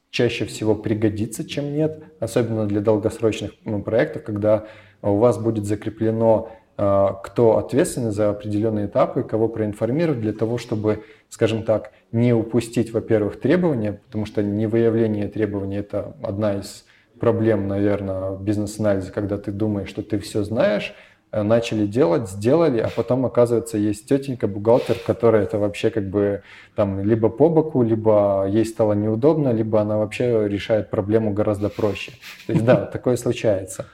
чаще всего пригодится, чем нет, особенно для долгосрочных ну, проектов, когда у вас будет закреплено, кто ответственный за определенные этапы, кого проинформировать для того, чтобы, скажем так, не упустить, во-первых, требования, потому что невыявление требований – это одна из проблем, наверное, в бизнес-анализе, когда ты думаешь, что ты все знаешь, Э, начали делать, сделали, а потом, оказывается, есть тетенька, бухгалтер, которая это вообще как бы там либо по боку, либо ей стало неудобно, либо она вообще решает проблему гораздо проще. То есть да, такое случается.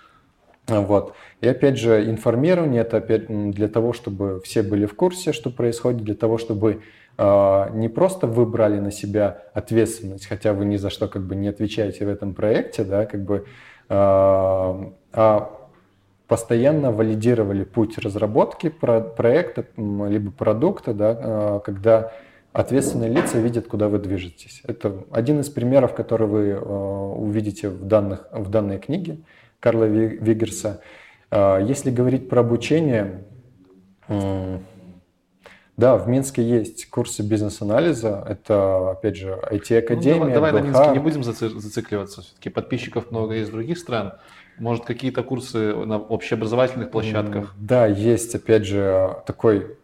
Вот. И опять же, информирование это опять для того, чтобы все были в курсе, что происходит, для того, чтобы э, не просто вы брали на себя ответственность, хотя вы ни за что как бы не отвечаете в этом проекте, да, как бы, э, а постоянно валидировали путь разработки проекта либо продукта, да, а, когда ответственные лица видят, куда вы движетесь. Это один из примеров, который вы а, увидите в, данных, в данной книге Карла Вигерса. А, если говорить про обучение, да, в Минске есть курсы бизнес-анализа. Это, опять же, IT-академия. Ну, давай, давай на Минске не будем зацикливаться. Все-таки подписчиков много из других стран. Может, какие-то курсы на общеобразовательных площадках? Да, есть, опять же, такой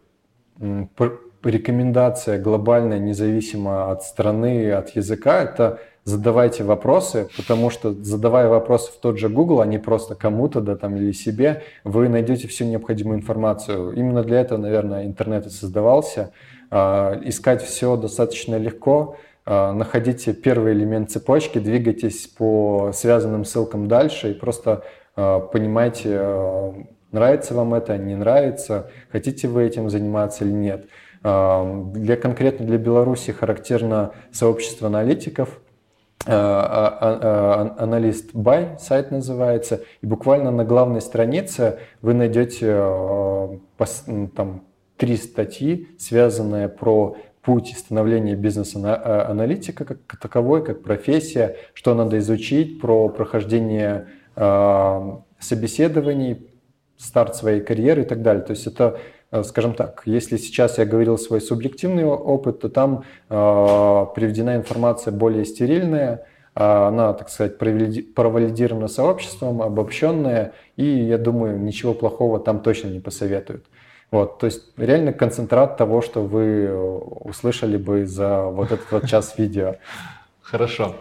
рекомендация глобальная, независимо от страны, от языка, это задавайте вопросы, потому что задавая вопросы в тот же Google, а не просто кому-то да, там, или себе, вы найдете всю необходимую информацию. Именно для этого, наверное, интернет и создавался. А, искать все достаточно легко, находите первый элемент цепочки, двигайтесь по связанным ссылкам дальше и просто а, понимайте, а, нравится вам это, не нравится, хотите вы этим заниматься или нет. Для, конкретно для Беларуси характерно сообщество аналитиков, аналист Бай сайт называется, и буквально на главной странице вы найдете там три статьи, связанные про путь становления бизнес-аналитика как таковой, как профессия, что надо изучить, про прохождение э, собеседований, старт своей карьеры и так далее. То есть это, э, скажем так, если сейчас я говорил свой субъективный опыт, то там э, приведена информация более стерильная, она, так сказать, провалидирована сообществом, обобщенная, и я думаю, ничего плохого там точно не посоветуют. Вот, то есть реально концентрат того, что вы услышали бы за вот этот вот час видео. Хорошо.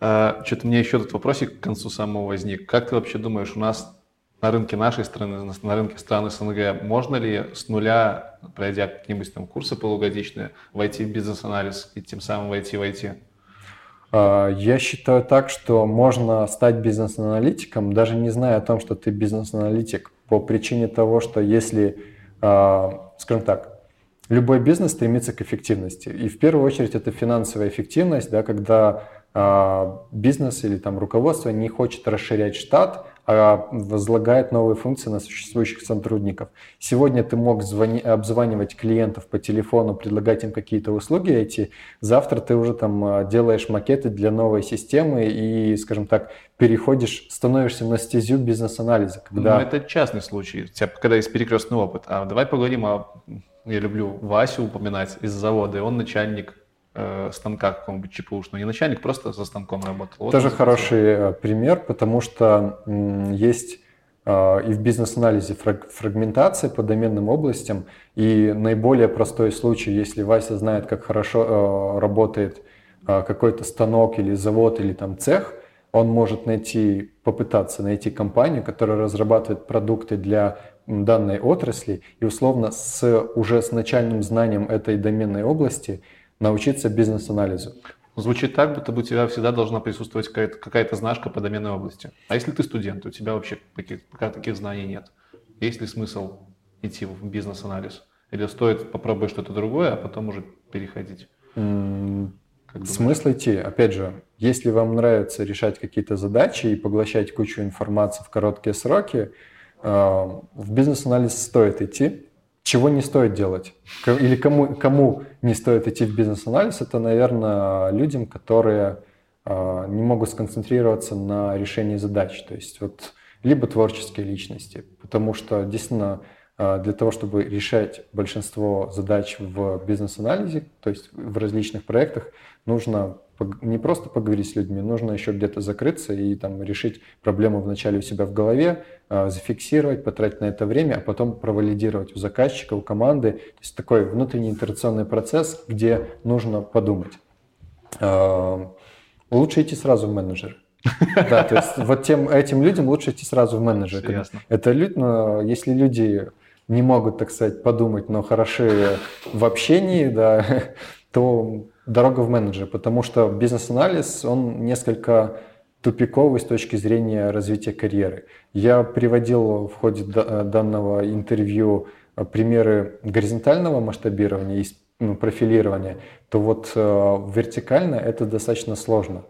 А, Что-то мне еще тут вопросик к концу самого возник. Как ты вообще думаешь, у нас на рынке нашей страны, на рынке стран СНГ, можно ли с нуля, пройдя какие-нибудь там курсы полугодичные, войти в бизнес-анализ и тем самым войти в IT? А, я считаю так, что можно стать бизнес-аналитиком, даже не зная о том, что ты бизнес-аналитик, по причине того, что если, скажем так, любой бизнес стремится к эффективности. И в первую очередь это финансовая эффективность, да, когда а, бизнес или там руководство не хочет расширять штат, а возлагает новые функции на существующих сотрудников. Сегодня ты мог звони, обзванивать клиентов по телефону, предлагать им какие-то услуги эти. Завтра ты уже там а, делаешь макеты для новой системы и, скажем так, переходишь, становишься на стезю бизнес-анализа. Когда... Ну, это частный случай, когда есть перекрестный опыт. А давай поговорим о... Я люблю Васю упоминать из завода, и он начальник э, станка какого-нибудь ЧПУшного, не начальник, просто за станком работал. Вот Тоже хороший э, пример, потому что есть э, и в бизнес-анализе фрагментация по доменным областям, и наиболее простой случай, если Вася знает, как хорошо э, работает какой-то станок или завод или там цех, он может найти, попытаться найти компанию, которая разрабатывает продукты для данной отрасли и условно с уже с начальным знанием этой доменной области – научиться бизнес-анализу. Звучит так, будто бы у тебя всегда должна присутствовать какая-то, какая-то знашка по доменной области. А если ты студент, у тебя вообще таких, пока таких знаний нет. Есть ли смысл идти в бизнес-анализ? Или стоит попробовать что-то другое, а потом уже переходить? Как Смысл идти? Опять же, если вам нравится решать какие-то задачи и поглощать кучу информации в короткие сроки, э, в бизнес-анализ стоит идти, чего не стоит делать? Или кому, кому не стоит идти в бизнес-анализ? Это, наверное, людям, которые э, не могут сконцентрироваться на решении задач. То есть вот либо творческие личности. Потому что действительно э, для того, чтобы решать большинство задач в бизнес-анализе, то есть в различных проектах, нужно не просто поговорить с людьми, нужно еще где-то закрыться и там решить проблему вначале у себя в голове, а, зафиксировать, потратить на это время, а потом провалидировать у заказчика, у команды. То есть такой внутренний итерационный процесс, где нужно подумать. А, лучше идти сразу в менеджер. Да, то есть вот тем, этим людям лучше идти сразу в менеджер. Это люди, но если люди не могут, так сказать, подумать, но хороши в общении, да, то дорога в менеджер, потому что бизнес-анализ, он несколько тупиковый с точки зрения развития карьеры. Я приводил в ходе данного интервью э, примеры горизонтального масштабирования и ну, профилирования, то вот э, вертикально это достаточно сложно.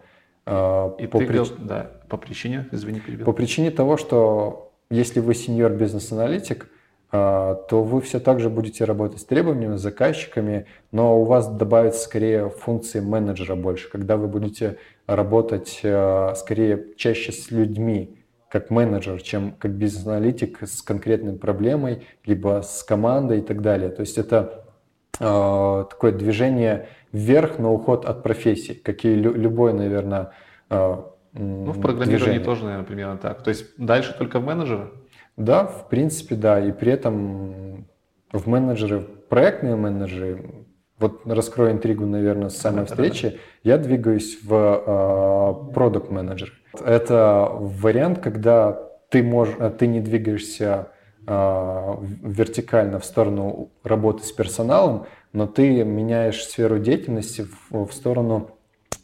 Э, и по, ты прич... да, по причине, извини, перебил. По причине того, что если вы сеньор бизнес-аналитик, то вы все так же будете работать с требованиями, с заказчиками, но у вас добавится скорее функции менеджера больше, когда вы будете работать а, скорее чаще с людьми, как менеджер, чем как бизнес-аналитик с конкретной проблемой, либо с командой и так далее. То есть это э, такое движение вверх на уход от профессии, как и лю- любой, наверное, э, Ну, в программировании движение. тоже, наверное, примерно так. То есть дальше только в менеджера? Да, в принципе, да. И при этом в менеджеры, проектные менеджеры, вот раскрою интригу, наверное, с самой встречи, я двигаюсь в продукт менеджер. Это вариант, когда ты, можешь, ты не двигаешься э, вертикально в сторону работы с персоналом, но ты меняешь сферу деятельности в, в сторону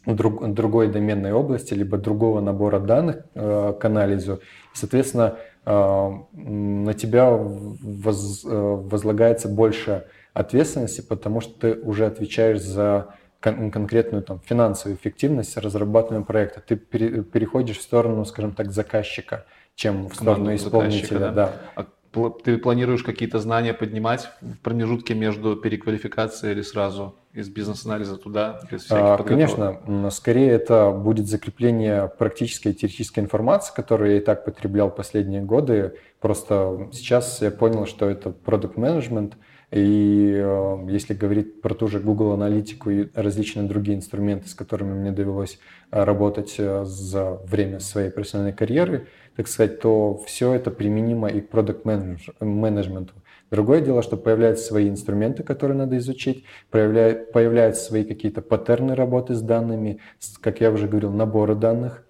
друг, другой доменной области, либо другого набора данных э, к анализу. Соответственно, на тебя воз, э, возлагается больше ответственности, потому что ты уже отвечаешь за кон- конкретную там, финансовую эффективность разрабатывания проекта. Ты пере- переходишь в сторону, скажем так, заказчика, чем в сторону исполнителя. Да. Да. А ты планируешь какие-то знания поднимать в промежутке между переквалификацией или сразу из бизнес-анализа туда, а, Конечно, скорее это будет закрепление практической и теоретической информации, которую я и так потреблял последние годы. Просто сейчас я понял, что это продукт менеджмент. И э, если говорить про ту же Google аналитику и различные другие инструменты, с которыми мне довелось э, работать э, за время своей профессиональной карьеры, так сказать, то все это применимо и к продукт менеджменту. Другое дело, что появляются свои инструменты, которые надо изучить, появляются свои какие-то паттерны работы с данными, как я уже говорил, наборы данных.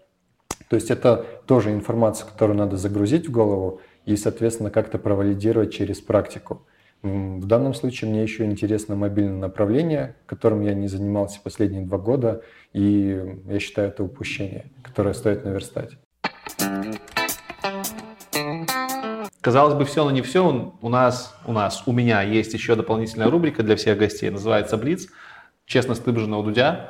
То есть это тоже информация, которую надо загрузить в голову и, соответственно, как-то провалидировать через практику. В данном случае мне еще интересно мобильное направление, которым я не занимался последние два года, и я считаю это упущение, которое стоит наверстать. Казалось бы, все, но не все. У нас, у нас, у меня есть еще дополнительная рубрика для всех гостей, называется «Блиц». Честно, стыбжена у Дудя.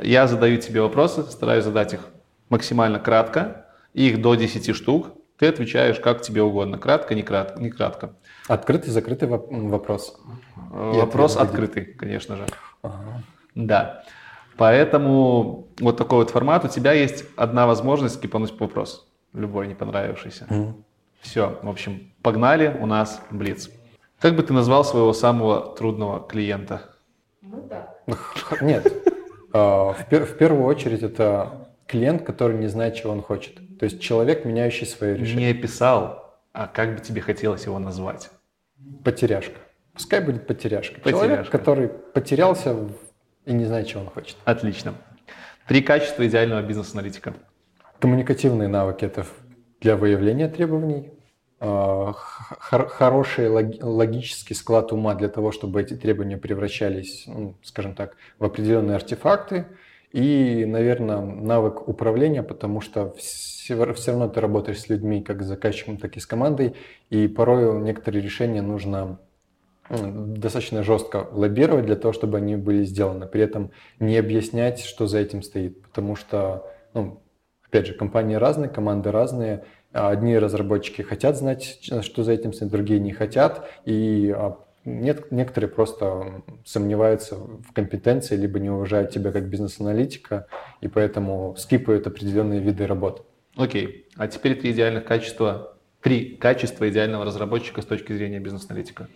Я задаю тебе вопросы, стараюсь задать их максимально кратко. Их до 10 штук. Ты отвечаешь как тебе угодно. Кратко, не кратко. Не кратко. Открытый, закрытый вопрос. Вопрос открытый, конечно же. Ага. Да. Поэтому вот такой вот формат. У тебя есть одна возможность скипануть вопрос. Любой не понравившийся. Mm. Все, в общем, погнали, у нас Блиц. Как бы ты назвал своего самого трудного клиента? Ну да. Нет. А, в первую очередь это клиент, который не знает, чего он хочет. То есть человек, меняющий свое решение. Не описал, а как бы тебе хотелось его назвать? Потеряшка. Пускай будет потеряшка. потеряшка. Человек, который потерялся и не знает, чего он хочет. Отлично. Три качества идеального бизнес-аналитика. Коммуникативные навыки – это для выявления требований, а, хороший логический склад ума для того, чтобы эти требования превращались, ну, скажем так, в определенные артефакты, и, наверное, навык управления, потому что все, все равно ты работаешь с людьми, как с заказчиком, так и с командой, и порой некоторые решения нужно достаточно жестко лоббировать для того, чтобы они были сделаны. При этом не объяснять, что за этим стоит, потому что ну, Опять же, компании разные, команды разные. Одни разработчики хотят знать, что за этим стоит, другие не хотят. И а, нет, некоторые просто сомневаются в компетенции, либо не уважают тебя как бизнес-аналитика, и поэтому скипают определенные виды работы. Окей. А теперь три идеальных качества, три качества идеального разработчика с точки зрения бизнес-аналитика.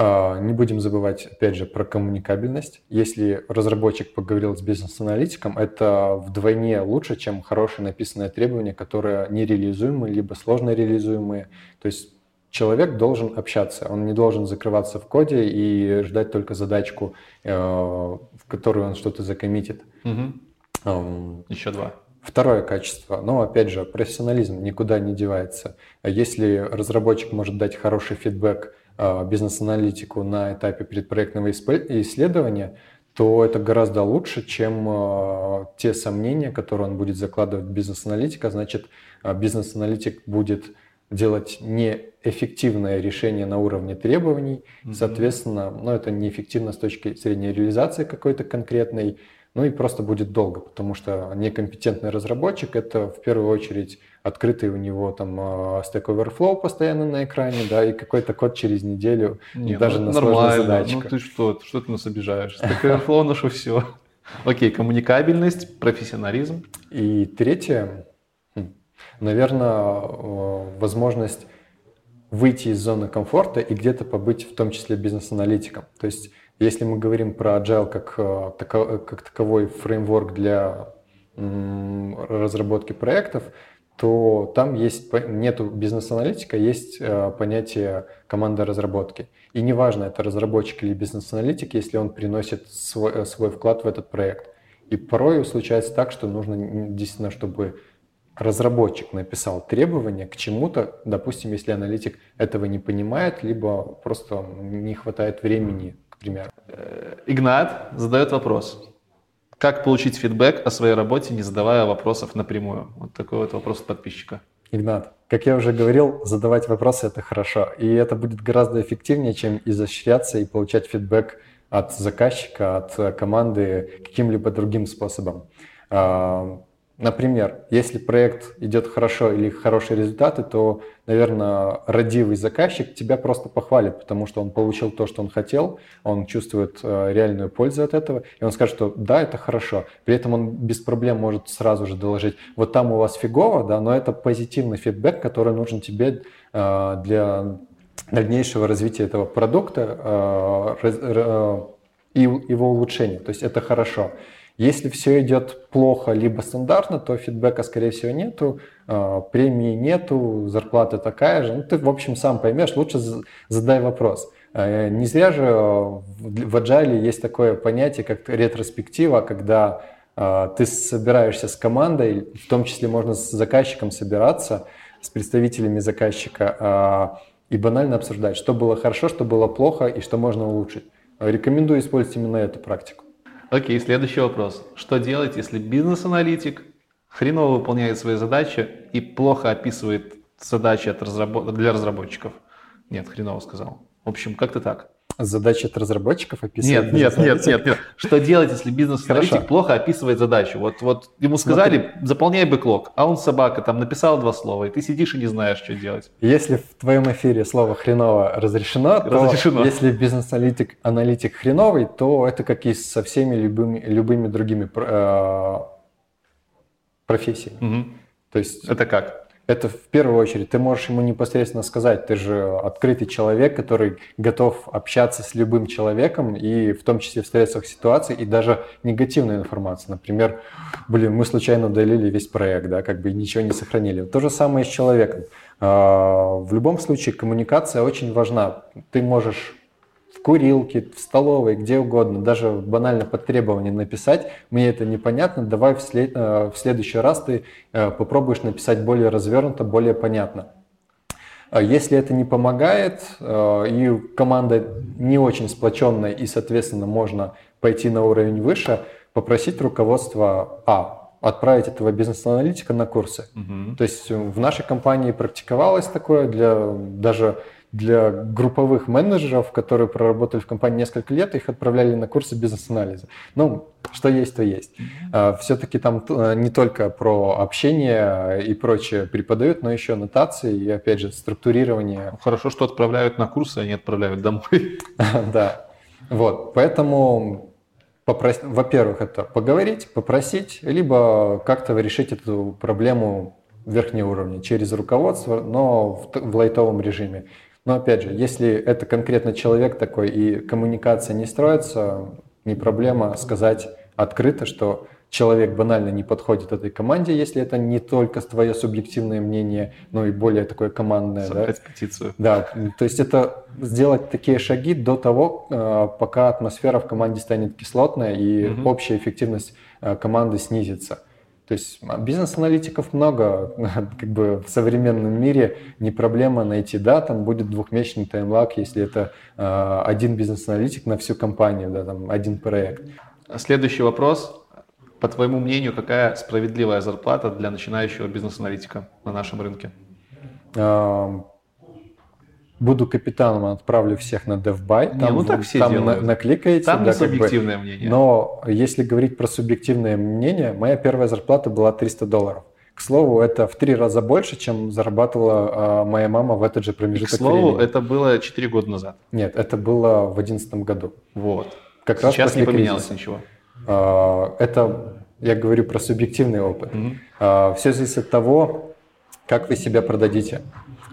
А, не будем забывать, опять же, про коммуникабельность. Если разработчик поговорил с бизнес-аналитиком, это вдвойне лучше, чем хорошее написанное требование, которое нереализуемое, либо сложно реализуемое. То есть человек должен общаться, он не должен закрываться в коде и ждать только задачку, э, в которую он что-то закоммитит. Угу. Еще два. Второе качество, но опять же, профессионализм никуда не девается. Если разработчик может дать хороший фидбэк бизнес-аналитику на этапе предпроектного исследования, то это гораздо лучше, чем э, те сомнения, которые он будет закладывать в бизнес-аналитика. Значит, э, бизнес-аналитик будет делать неэффективное решение на уровне требований, mm-hmm. соответственно, ну, это неэффективно с точки зрения реализации какой-то конкретной, ну и просто будет долго, потому что некомпетентный разработчик – это в первую очередь открытый у него там а, Stack Overflow постоянно на экране, да, и какой-то код через неделю, Не, даже ну, на сложной задаче. Ну ты что, что ты нас обижаешь? Stack Overflow наше все. Окей, коммуникабельность, профессионализм. И третье, хм, наверное, возможность выйти из зоны комфорта и где-то побыть в том числе бизнес-аналитиком. То есть если мы говорим про Agile как, э, как таковой фреймворк для разработки проектов, то там есть нету бизнес-аналитика, есть э, понятие команда разработки. И неважно, это разработчик или бизнес-аналитик, если он приносит свой, э, свой вклад в этот проект. И порой случается так, что нужно действительно, чтобы разработчик написал требования к чему-то, допустим, если аналитик этого не понимает, либо просто не хватает времени, к примеру. Э, Игнат задает вопрос. Как получить фидбэк о своей работе, не задавая вопросов напрямую? Вот такой вот вопрос от подписчика. Игнат, как я уже говорил, задавать вопросы – это хорошо. И это будет гораздо эффективнее, чем изощряться и получать фидбэк от заказчика, от команды каким-либо другим способом. Например, если проект идет хорошо или хорошие результаты, то, наверное, родивый заказчик тебя просто похвалит, потому что он получил то, что он хотел, он чувствует э, реальную пользу от этого, и он скажет, что да, это хорошо. При этом он без проблем может сразу же доложить, вот там у вас фигово, да, но это позитивный фидбэк, который нужен тебе э, для дальнейшего развития этого продукта э, и его улучшения. То есть это хорошо. Если все идет плохо, либо стандартно, то фидбэка, скорее всего, нету, э, премии нету, зарплата такая же. Ну, ты, в общем, сам поймешь, лучше задай вопрос. Э, не зря же в Agile есть такое понятие, как ретроспектива, когда ты собираешься с командой, в том числе можно с заказчиком собираться, с представителями заказчика, и банально обсуждать, что было хорошо, что было плохо и что можно улучшить. Рекомендую использовать именно эту практику. Окей, следующий вопрос. Что делать, если бизнес-аналитик хреново выполняет свои задачи и плохо описывает задачи от разработ... для разработчиков? Нет, хреново сказал. В общем, как-то так. Задачи от разработчиков описывать? Нет, нет, нет, нет, нет. Что делать, если бизнес-аналитик плохо описывает задачу? Вот, вот ему сказали, Смотри. заполняй бэклог, а он собака, там написал два слова, и ты сидишь и не знаешь, что делать. Если в твоем эфире слово хреново разрешено, разрешено. то если бизнес-аналитик аналитик хреновый, то это как и со всеми любыми, любыми другими э, профессиями. Угу. То есть... Это как? Это в первую очередь ты можешь ему непосредственно сказать, ты же открытый человек, который готов общаться с любым человеком, и в том числе в стрессовых ситуациях, и даже негативная информация. Например, блин, мы случайно удалили весь проект, да, как бы ничего не сохранили. То же самое с человеком. А, в любом случае коммуникация очень важна. Ты можешь курилке, в столовой, где угодно, даже банально под требование написать, мне это непонятно, давай в, след, э, в следующий раз ты э, попробуешь написать более развернуто, более понятно. А если это не помогает, э, и команда не очень сплоченная, и, соответственно, можно пойти на уровень выше, попросить руководство А, отправить этого бизнес-аналитика на курсы. Угу. То есть в нашей компании практиковалось такое для даже для групповых менеджеров, которые проработали в компании несколько лет, их отправляли на курсы бизнес-анализа. Ну, что есть, то есть. А, Все-таки там э, не только про общение и прочее преподают, но еще нотации и, опять же, структурирование. Хорошо, что отправляют на курсы, а не отправляют домой. Да. Вот, поэтому во-первых, это поговорить, попросить, либо как-то решить эту проблему верхнего уровня через руководство, но в, в лайтовом режиме. Но опять же, если это конкретно человек такой и коммуникация не строится, не проблема сказать открыто, что человек банально не подходит этой команде, если это не только твое субъективное мнение, но и более такое командное. Собрать да? петицию. Да, то есть это сделать такие шаги до того, э, пока атмосфера в команде станет кислотная и угу. общая эффективность э, команды снизится. То есть бизнес-аналитиков много, как бы в современном мире не проблема найти, да, там будет двухмесячный таймлаг, если это э, один бизнес-аналитик на всю компанию, да, там один проект. Следующий вопрос. По твоему мнению, какая справедливая зарплата для начинающего бизнес-аналитика на нашем рынке? Буду капитаном, отправлю всех на DevBuy. Там, не, ну так все там делают. На, накликаете. Там да, не субъективное как бы. мнение. Но если говорить про субъективное мнение, моя первая зарплата была 300 долларов. К слову, это в три раза больше, чем зарабатывала э, моя мама в этот же промежуток времени. К слову, времени. это было 4 года назад. Нет, это было в 2011 году. Вот. Как Сейчас раз не поменялось кризиса. ничего. Э, это, я говорю про субъективный опыт. Угу. Э, все зависит от того, как вы себя продадите.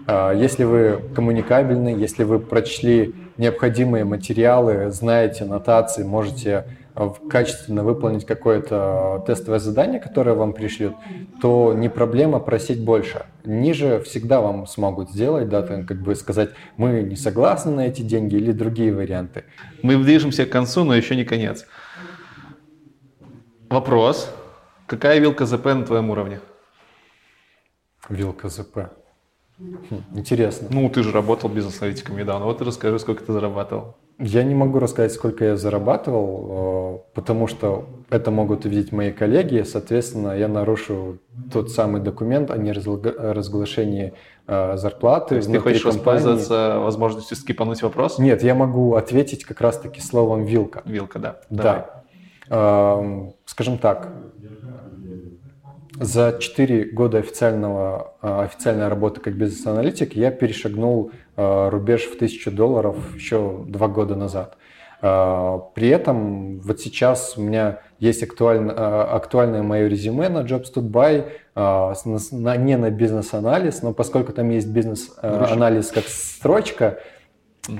А, если вы коммуникабельны, если вы прочли необходимые материалы, знаете нотации, можете а, качественно выполнить какое-то тестовое задание, которое вам пришлют, то не проблема просить больше. Ниже всегда вам смогут сделать, да, там, как бы сказать, мы не согласны на эти деньги или другие варианты. Мы движемся к концу, но еще не конец. Вопрос. Какая вилка ЗП на твоем уровне? Вилка ЗП. Хм, интересно. Ну, ты же работал бизнес-аналитиком недавно. Вот расскажи, сколько ты зарабатывал. Я не могу рассказать, сколько я зарабатывал, э, потому что это могут увидеть мои коллеги. Соответственно, я нарушу тот самый документ о неразглашении э, зарплаты. То есть ты хочешь компании. воспользоваться возможностью скипануть вопрос? Нет, я могу ответить как раз-таки словом «вилка». Вилка, да. Да. Давай. Эм, скажем так, за 4 года официального, а, официальной работы как бизнес-аналитик я перешагнул а, рубеж в 1000 долларов еще 2 года назад. А, при этом вот сейчас у меня есть актуально, актуальное мое резюме на Jobs to Buy, не на бизнес-анализ, но поскольку там есть бизнес-анализ как строчка,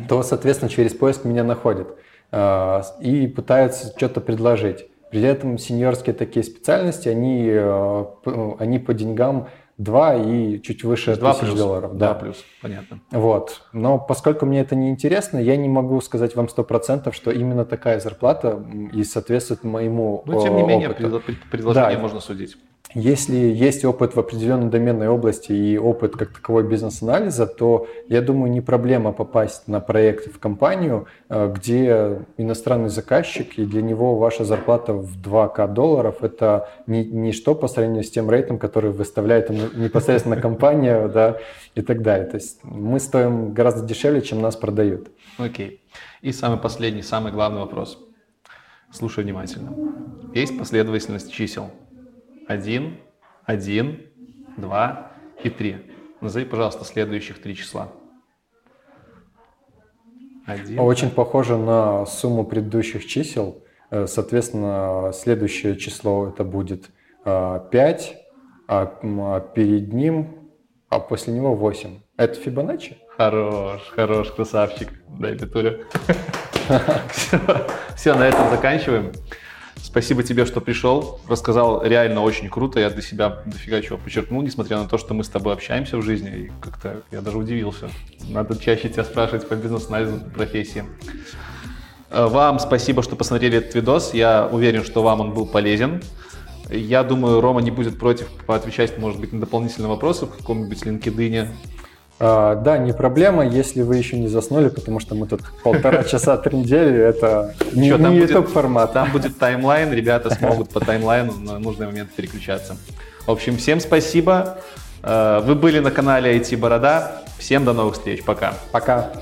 то, соответственно, через поиск меня находят и пытаются что-то предложить. При этом сеньорские такие специальности, они, э, они по деньгам 2 и чуть выше 2 тысяч плюс, долларов. 2 да. плюс, понятно. Вот. Но поскольку мне это не интересно, я не могу сказать вам 100%, что именно такая зарплата и соответствует моему Ну, тем не менее, опыту. предложение да. можно судить. Если есть опыт в определенной доменной области и опыт как таковой бизнес-анализа, то, я думаю, не проблема попасть на проект в компанию, э, где иностранный заказчик, и для него ваша зарплата в 2К долларов – это ни, ничто по сравнению с тем рейтом, который выставляет непосредственно компания да, и так далее. То есть мы стоим гораздо дешевле, чем нас продают. Окей. И самый последний, самый главный вопрос. Слушай внимательно. Есть последовательность чисел – один, один, два и три. Назови, пожалуйста, следующих три числа. Один. Очень похоже на сумму предыдущих чисел. Э, соответственно, следующее число это будет 5, э, а, а перед ним, а после него 8. Это Фибоначчи? Хорош, хорош, красавчик. Дай петулю. Все, на этом заканчиваем. Спасибо тебе, что пришел, рассказал реально очень круто. Я для себя дофига чего подчеркнул, несмотря на то, что мы с тобой общаемся в жизни. И как-то я даже удивился. Надо чаще тебя спрашивать по бизнес-анализу профессии. Э, вам спасибо, что посмотрели этот видос. Я уверен, что вам он был полезен. Я думаю, Рома не будет против поотвечать, может быть, на дополнительные вопросы в каком-нибудь LinkedIn, а, да, не проблема, если вы еще не заснули, потому что мы тут полтора часа трендели, это не, Что, не YouTube формат. Там будет таймлайн, ребята смогут по таймлайну на нужный момент переключаться. В общем, всем спасибо. Э, вы были на канале IT Борода. Всем до новых встреч. Пока. Пока.